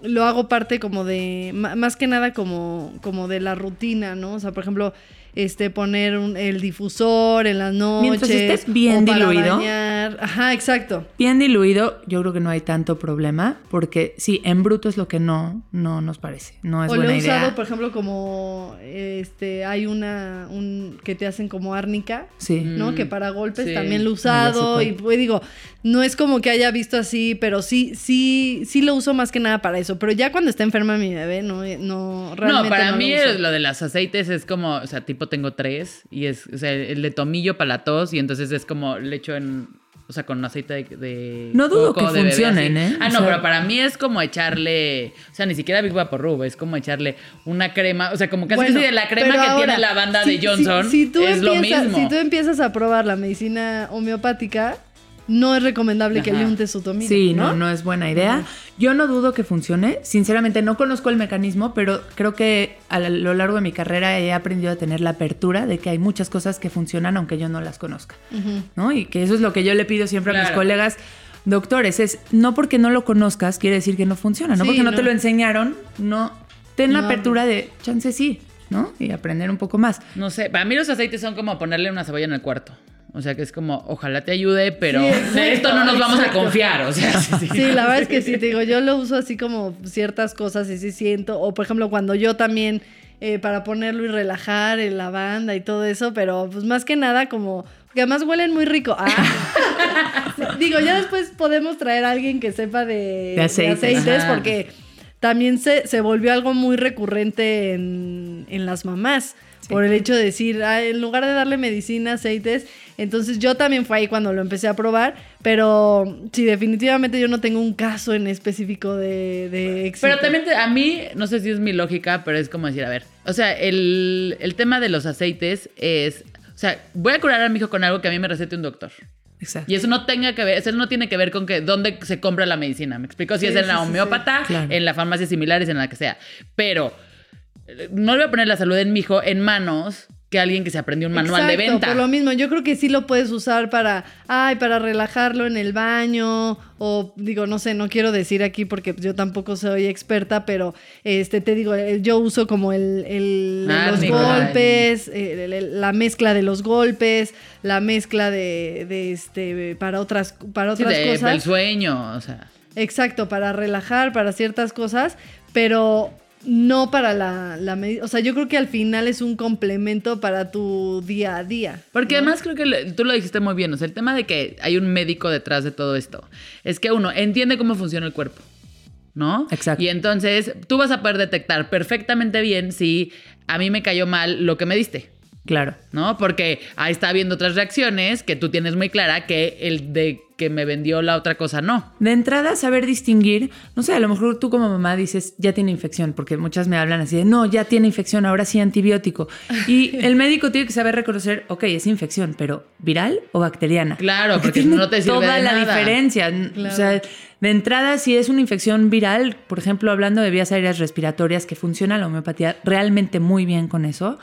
lo hago parte como de, más que nada como, como de la rutina, ¿no? O sea, por ejemplo, este poner un- el difusor en las noches. Mientras estés bien o para diluido. bañar. Ajá, exacto. Bien diluido, yo creo que no hay tanto problema, porque sí, en bruto es lo que no, no nos parece. No es o lo buena he usado, por ejemplo, como este hay una un que te hacen como árnica. Sí. ¿no? Mm, Que para golpes sí. también lo he usado y pues digo, no es como que haya visto así, pero sí, sí, sí lo uso más que nada para eso. Pero ya cuando está enferma mi bebé, no, no, realmente no, para no mí lo lo de los aceites es como, o sea, tipo tengo tres y es, o sea, el de tomillo para la tos y entonces es como le echo en, o sea, con aceite de, de No dudo coco, que bebé, funcionen. ¿eh? Ah, O no, sea- pero para mí es como echarle, o sea, ni siquiera Big Vaporub, es como echarle una crema, o sea, como casi Bueno, de la crema que ahora, tiene la banda si- de Johnson si, si tú es lo mismo. Si tú empiezas a probar la medicina homeopática, no es recomendable que le untes su tomillo. Sí, ¿no? no, no es buena idea. Yo no dudo que funcione. Sinceramente, no conozco el mecanismo, pero creo que a lo largo de mi carrera he aprendido a tener la apertura de que hay muchas cosas que funcionan aunque yo no las conozca. ¿no? Y que eso es lo que yo le pido siempre a mis colegas doctores, es no porque no lo conozcas quiere decir que no funciona, no Sí, porque no, no. te lo enseñaron, no, ten la apertura de chance sí, ¿no? Y aprender un poco más. No sé, para mí los aceites son como ponerle una cebolla en el cuarto. O sea, que es como, ojalá te ayude, pero Sí, exacto, de esto no nos vamos a confiar. O sea, sí, sí. Sí, la verdad es que sí, te digo, yo lo uso así como ciertas cosas y sí siento, o por ejemplo cuando yo también eh, para ponerlo y relajar en lavanda y todo eso, pero pues más que nada como, que además huelen muy rico. Ah. digo, ya después podemos traer a alguien que sepa de, De aceites. porque también se, se volvió algo muy recurrente en, en las mamás. Por el hecho de decir, ah, en lugar de darle medicina, aceites, entonces yo también fue ahí cuando lo empecé a probar, pero sí, definitivamente yo no tengo un caso en específico de, de éxito. Pero también te- a mí, no sé si es mi lógica, pero es como decir, a ver, o sea, el, el tema de los aceites es, o sea, voy a curar a mi hijo con algo que a mí me recete un doctor. Exacto. Y eso no tenga que ver, eso no tiene que ver con que dónde se compra la medicina. ¿Me explico? Si Sí, es en sí, la sí, sí. homeópata, Claro. en la farmacia similares, en la que sea. Pero no le voy a poner la salud en mi hijo en manos que alguien que se aprendió un manual de venta. Por lo mismo, yo creo que sí lo puedes usar para, ay, para relajarlo en el baño o digo, no sé, no quiero decir aquí porque yo tampoco soy experta, pero este te digo, eh, yo uso como el, el- Ah, los golpes, eh, el- el- la mezcla de los golpes, la mezcla de, de este para otras para Sí, otras de- cosas. el sueño, o sea. Exacto, para relajar, para ciertas cosas, pero no para la, la O sea, yo creo que al final es un complemento para tu día a día. Porque ¿no? además creo que le- tú lo dijiste muy bien, o sea, el tema de que hay un médico detrás de todo esto es que uno entiende cómo funciona el cuerpo, ¿no? Exacto. Y entonces tú vas a poder detectar perfectamente bien si a mí me cayó mal lo que me diste. Claro. ¿No? Porque ahí está habiendo otras reacciones que tú tienes muy clara que el de que me vendió la otra cosa no. De entrada, saber distinguir, no sé, a lo mejor tú como mamá dices, ya tiene infección, porque muchas me hablan así de, no, ya tiene infección, ahora sí antibiótico. Y el médico tiene que saber reconocer, ok, es infección, pero ¿viral o bacteriana? Claro, porque tiene no te sirve toda de la nada. diferencia. O sea, de entrada, si es una infección viral, por ejemplo, hablando de vías aéreas respiratorias, que funciona la homeopatía realmente muy bien con eso,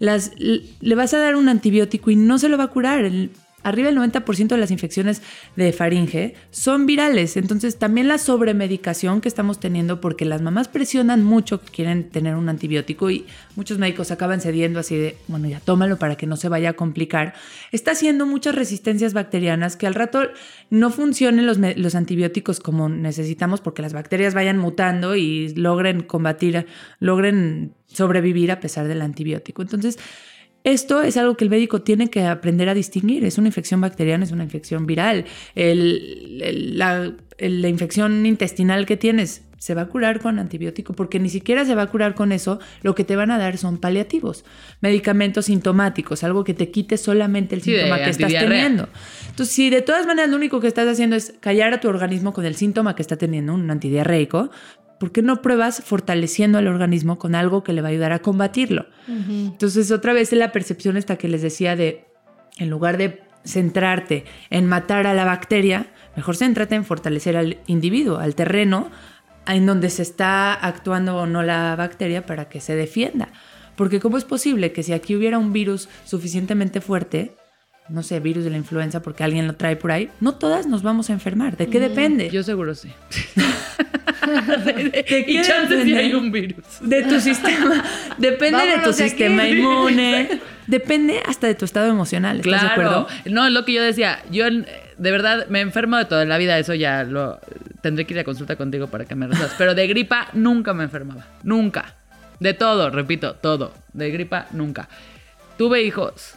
las, le vas a dar un antibiótico y no se lo va a curar. El- arriba del 90% de las infecciones de faringe son virales. Entonces, también la sobremedicación que estamos teniendo, porque las mamás presionan mucho que quieren tener un antibiótico y muchos médicos acaban cediendo así de, bueno, ya tómalo para que no se vaya a complicar, está haciendo muchas resistencias bacterianas que al rato no funcionen los, los antibióticos como necesitamos porque las bacterias vayan mutando y logren combatir, logren sobrevivir a pesar del antibiótico. Entonces, esto es algo que el médico tiene que aprender a distinguir. Es una infección bacteriana, es una infección viral. El- el- la, infección intestinal que tienes se va a curar con antibiótico porque ni siquiera se va a curar con eso. Lo que te van a dar son paliativos, medicamentos sintomáticos, algo que te quite solamente el Sí, síntoma que estás teniendo. Entonces, si de todas maneras lo único que estás haciendo es callar a tu organismo con el síntoma que está teniendo, un antidiarreico, ¿por qué no pruebas fortaleciendo al organismo con algo que le va a ayudar a combatirlo? Entonces, otra vez la percepción esta que les decía de, en lugar de centrarte en matar a la bacteria, mejor céntrate en fortalecer al individuo, al terreno en donde se está actuando o no la bacteria para que se defienda. Porque ¿cómo es posible que si aquí hubiera un virus suficientemente fuerte, no sé, virus de la influenza porque alguien lo trae por ahí, no todas nos vamos a enfermar? ¿De qué depende? Yo seguro sí. ¿De qué y chance si depende? hay un virus. de tu sistema. Depende de tu de aquí. sistema inmune. Depende hasta de tu estado emocional. ¿Estás de Claro. acuerdo? No, es lo que yo decía. Yo, en- de verdad, me enfermo de toda la vida. Eso ya lo tendré que ir a consulta contigo para que me resuelvas. Pero de gripa nunca me enfermaba. Nunca. De todo, repito, todo. De gripa nunca. Tuve hijos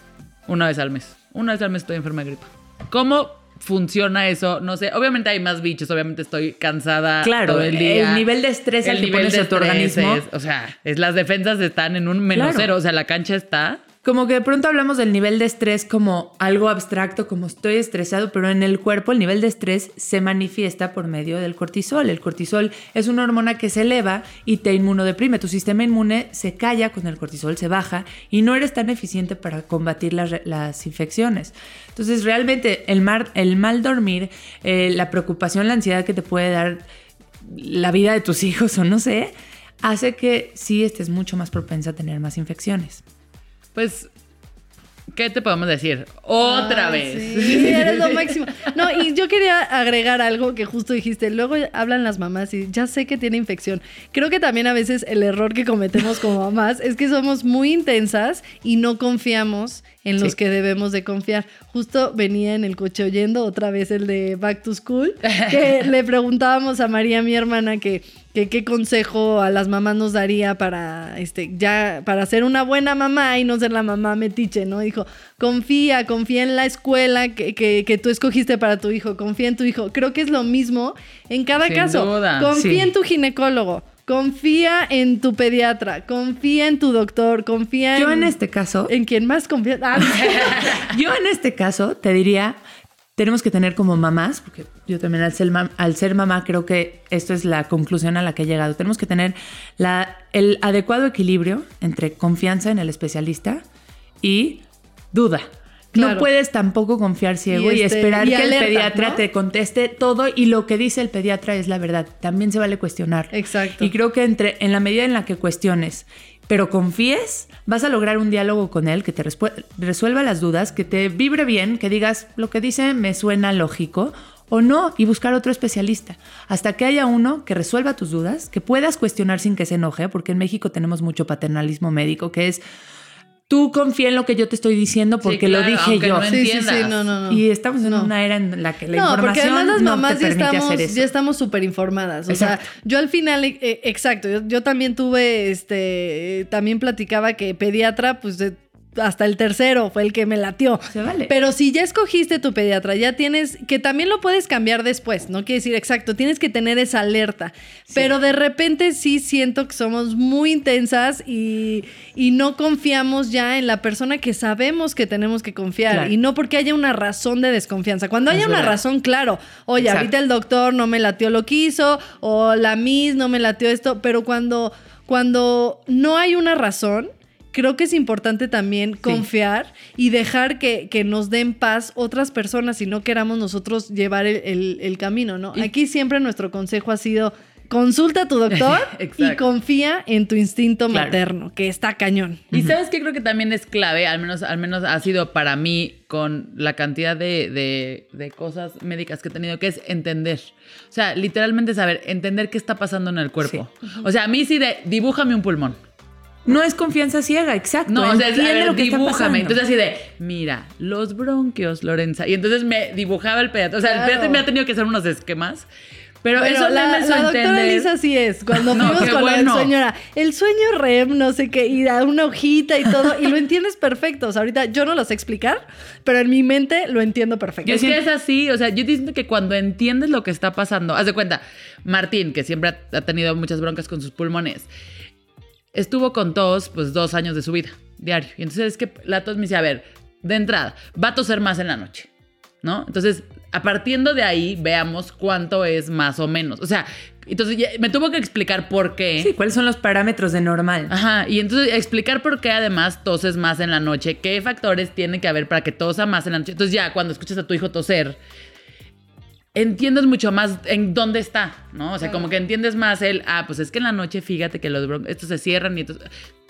una vez al mes. Una vez al mes estoy enferma de gripa. ¿Cómo funciona eso? No sé. Obviamente hay más bichos. Obviamente estoy cansada Claro, todo el día. el nivel de estrés al que pones a tu organismo. es- o sea, es, las defensas están en un menos Claro. cero. O sea, la cancha está... Como que de pronto hablamos del nivel de estrés como algo abstracto, como estoy estresado, pero en el cuerpo el nivel de estrés se manifiesta por medio del cortisol. El cortisol es una hormona que se eleva y te inmunodeprime. Tu sistema inmune se calla con el cortisol, se baja y no eres tan eficiente para combatir las, infecciones. Entonces, realmente el mal dormir, eh, la preocupación, la ansiedad que te puede dar la vida de tus hijos o no sé, hace que sí estés mucho más propensa a tener más infecciones. Pues, ¿qué te podemos decir? Otra Ay, vez. Sí, eres lo máximo. No, y yo quería agregar algo que justo dijiste. Luego hablan las mamás y ya sé que tiene infección. Creo que también a veces el error que cometemos como mamás es que somos muy intensas y no confiamos en los Sí. que debemos de confiar. Justo venía en el coche oyendo otra vez el de Back to School, que le preguntábamos a María, mi hermana, que, que qué consejo a las mamás nos daría para este ya para ser una buena mamá y no ser la mamá metiche, ¿no? Dijo, confía, confía en la escuela que, que, que tú escogiste para tu hijo, confía en tu hijo. Creo que es lo mismo en cada Sin caso. duda. Confía Sí. en tu ginecólogo. Confía en tu pediatra, confía en tu doctor, confía Yo en, en este caso, en quien más confía. Ah, yo en este caso te diría, tenemos que tener como mamás, porque yo también al ser, mam- al ser mamá creo que esto es la conclusión a la que he llegado. Tenemos que tener la, el adecuado equilibrio entre confianza en el especialista y duda. Claro. No puedes tampoco confiar ciego Y y, este, esperar y que alerta, el pediatra ¿no? te conteste todo y lo que dice el pediatra es la verdad. También se vale cuestionar. Exacto. Y creo que entre, en la medida en la que cuestiones pero confíes, vas a lograr un diálogo con él que te resuelva las dudas, que te vibre bien, que digas lo que dice me suena lógico o no y buscar otro especialista. Hasta que haya uno que resuelva tus dudas, que puedas cuestionar sin que se enoje, porque en México tenemos mucho paternalismo médico que es tú confía en lo que yo te estoy diciendo porque claro, lo dije yo. no Sí, sí, sí, no, no, no. Y estamos en No. una era en la que la no, porque información además las no mamás te ya permite estamos, hacer eso. ya estamos súper informadas. O Exacto. sea, yo al final, eh, eh, exacto, yo, yo también tuve, este, eh, también platicaba que pediatra, pues de- hasta el tercero fue el que me latió. Se vale. Pero si ya escogiste tu pediatra, ya tienes, que también lo puedes cambiar después, no quiere decir exacto, tienes que tener esa alerta. Pero de repente sí siento que somos muy intensas y, y no confiamos ya en la persona que sabemos que tenemos que confiar. Claro. Y no porque haya una razón de desconfianza. Cuando haya Es una verdad. razón, claro, oye, Exacto. ahorita el doctor no me latió lo que hizo, o la Miss no me latió esto, pero cuando, cuando no hay una razón, creo que es importante también confiar y dejar que, que nos den paz otras personas y no queramos nosotros llevar el, el- el camino, ¿no? Aquí siempre nuestro consejo ha sido consulta a tu doctor y confía en tu instinto Claro. materno, que está cañón. Y sabes que creo que también es clave, al menos, al menos ha sido para mí con la cantidad de, de- de cosas médicas que he tenido, que es entender. O sea, literalmente saber, entender qué está pasando en el cuerpo. O sea, a mí sí de, dibújame un pulmón. No es confianza ciega, exacto. No, o sea, es, a ver, lo que está dibújame. Entonces así de, mira, los bronquios, Lorenza. Y entonces me dibujaba el pediatra. O sea, Claro. el pediatra me ha tenido que hacer unos esquemas. Pero, Pero eso la, me la doctora. Elisa sí es. Cuando fuimos con la bueno. sueño era el sueño REM, no sé qué, y da una hojita y todo, y lo entiendes perfecto. O sea, ahorita yo no lo sé explicar, pero en mi mente lo entiendo perfecto. Yo es que es así, o sea, yo te siento que cuando entiendes lo que está pasando, haz de cuenta, Martín, que siempre ha, ha tenido muchas broncas con sus pulmones, estuvo con tos, pues dos años de su vida, diario. Y entonces es que la tos me dice, a ver, de entrada, va a toser más en la noche, ¿no? Entonces, a partiendo de ahí, veamos cuánto es más o menos. O sea, entonces ya- me tuvo que explicar por qué. Sí, ¿cuáles son los parámetros de normal? Ajá, y entonces explicar por qué además toses más en la noche, qué factores tiene que haber para que tosa más en la noche. Entonces ya cuando escuchas a tu hijo toser, entiendes mucho más en dónde está, ¿no? O sea, como que entiendes más el, ah, pues es que en la noche fíjate que los bron- estos se cierran y entonces,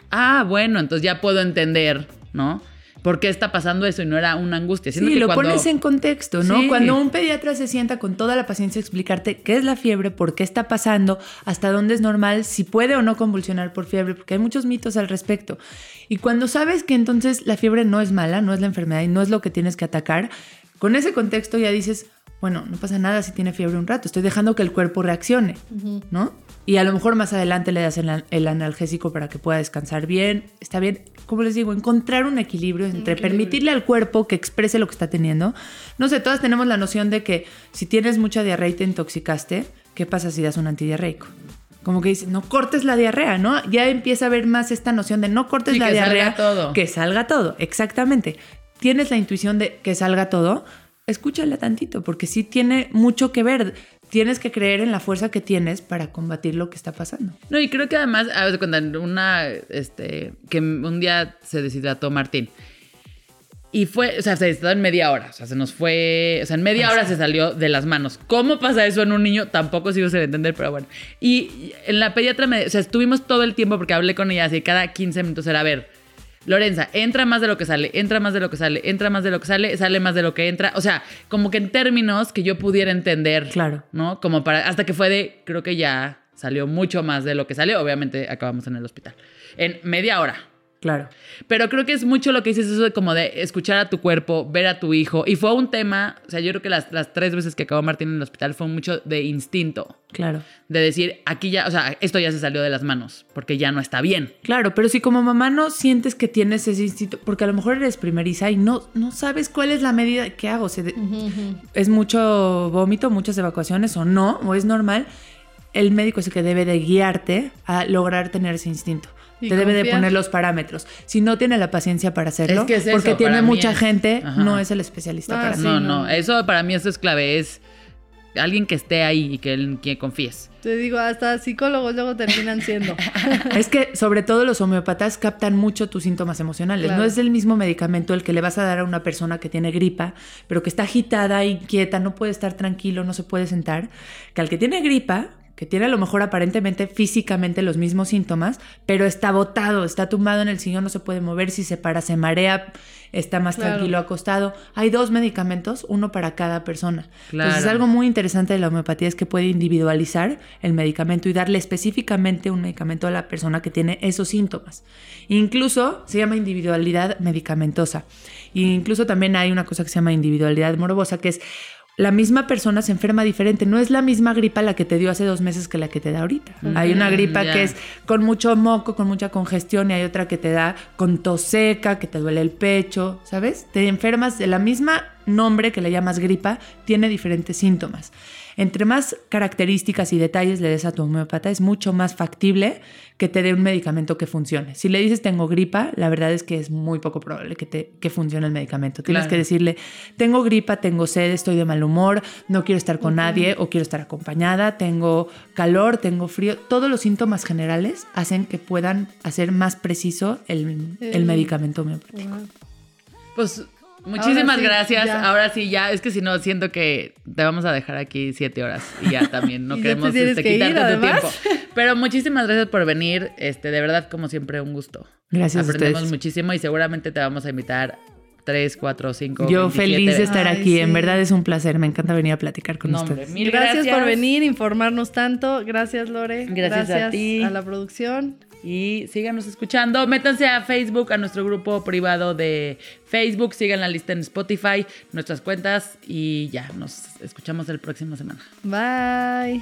ah, bueno, entonces ya puedo entender, ¿no? ¿Por qué está pasando eso y no era una angustia? Siento Sí, que lo cuando- pones en contexto, ¿no? Sí. Cuando un pediatra se sienta con toda la paciencia a explicarte qué es la fiebre, por qué está pasando, hasta dónde es normal, si puede o no convulsionar por fiebre, porque hay muchos mitos al respecto. Y cuando sabes que entonces la fiebre no es mala, no es la enfermedad y no es lo que tienes que atacar, con ese contexto ya dices, bueno, no pasa nada si tiene fiebre un rato, estoy dejando que el cuerpo reaccione, ¿no? Y a lo mejor más adelante le das el, el analgésico para que pueda descansar bien. Está bien, como les digo, encontrar un equilibrio entre permitirle al cuerpo que exprese lo que está teniendo. No sé, todas tenemos la noción de que si tienes mucha diarrea y te intoxicaste, ¿qué pasa si das un antidiarreico? Como que dices, no cortes la diarrea, ¿no? Ya empieza a haber más esta noción de no cortes Sí, la que salga diarrea. todo. Que salga todo, exactamente. Tienes la intuición de que salga todo, escúchala tantito, porque sí tiene mucho que ver. Tienes que creer en la fuerza que tienes para combatir lo que está pasando. No, y creo que además, a ver, una, este, que un día se deshidrató Martín. Y fue, o sea, se deshidrató en media hora. O sea, se nos fue, o sea, en media hora se salió de las manos. ¿Cómo pasa eso en un niño? Tampoco sigo sin entender, pero bueno. Y en la pediatra, me, o sea, estuvimos todo el tiempo porque hablé con ella así, cada 15 minutos era, a ver, Lorenza, entra más de lo que sale, entra más de lo que sale, entra más de lo que sale, sale más de lo que entra. O sea, como que en términos que yo pudiera entender. Claro. ¿No? Como para. Hasta que fue de. Creo que ya salió mucho más de lo que salió. Obviamente acabamos en el hospital. En media hora. Claro. Pero creo que es mucho lo que dices, eso de como de escuchar a tu cuerpo, ver a tu hijo. Y fue un tema, o sea, yo creo que las, las tres veces que acabó Martín en el hospital fue mucho de instinto. Claro. De decir, aquí ya, o sea, esto ya se salió de las manos, porque ya no está bien. Claro, pero si como mamá no sientes que tienes ese instinto, porque a lo mejor eres primeriza y no, no sabes cuál es la medida que hago, se de- es mucho vómito, muchas evacuaciones o no, o es normal, el médico es el que debe de guiarte a lograr tener ese instinto. Te debe de poner los parámetros. Si no tiene la paciencia para hacerlo, Es que es eso, porque tiene mucha es- gente, Ajá. no es el especialista Ah, para sí, no, no. no, eso para mí eso es clave, es alguien que esté ahí y que en quien confíes. Te digo, hasta psicólogos luego terminan siendo. Es que sobre todo los homeopatas captan mucho tus síntomas emocionales. Claro. No es el mismo medicamento el que le vas a dar a una persona que tiene gripa, pero que está agitada, inquieta, no puede estar tranquilo, no se puede sentar, que al que tiene gripa, que tiene a lo mejor aparentemente físicamente los mismos síntomas, pero está botado, está tumbado en el sillón, no se puede mover, si se para, se marea, está más Claro. tranquilo acostado. Hay dos medicamentos, uno para cada persona. Entonces, Claro. algo muy interesante de la homeopatía es que puede individualizar el medicamento y darle específicamente un medicamento a la persona que tiene esos síntomas. Incluso se llama individualidad medicamentosa. Y incluso también hay una cosa que se llama individualidad morbosa, que es la misma persona se enferma diferente. No es la misma gripa la que te dio hace dos meses que la que te da ahorita. Hay una gripa que es con mucho moco, con mucha congestión, y hay otra que te da con tos seca, que te duele el pecho, ¿sabes? Te enfermas de la misma nombre que le llamas gripa, tiene diferentes síntomas. Entre más características y detalles le des a tu homeópata, es mucho más factible que te dé un medicamento que funcione. Si le dices tengo gripa, la verdad es que es muy poco probable que, te, que funcione el medicamento. Tienes Claro. que decirle, tengo gripa, tengo sed, estoy de mal humor, no quiero estar con nadie o quiero estar acompañada, tengo calor, tengo frío. Todos los síntomas generales hacen que puedan hacer más preciso el, el medicamento homeopático. Pues muchísimas sí, gracias. ya. Ahora sí, ya. Es que si no, siento que te vamos a dejar aquí siete horas. Y ya también no queremos este, que ir, quitarte tu tiempo. Pero muchísimas gracias por venir. Este, de verdad, como siempre, un gusto. Gracias a Aprendemos ustedes. muchísimo y seguramente te vamos a invitar tres, cuatro, cinco. Yo 27 feliz de estar Ay, aquí, en verdad es un placer, me encanta venir a platicar con No, hombre, ustedes. mil gracias, gracias por venir, informarnos tanto. Gracias, Lore. Gracias a ti. a la producción. Y síganos escuchando. Métanse a Facebook, a nuestro grupo privado de Facebook. Sigan la lista en Spotify, nuestras cuentas. Y ya, nos escuchamos el próximo semana. Bye.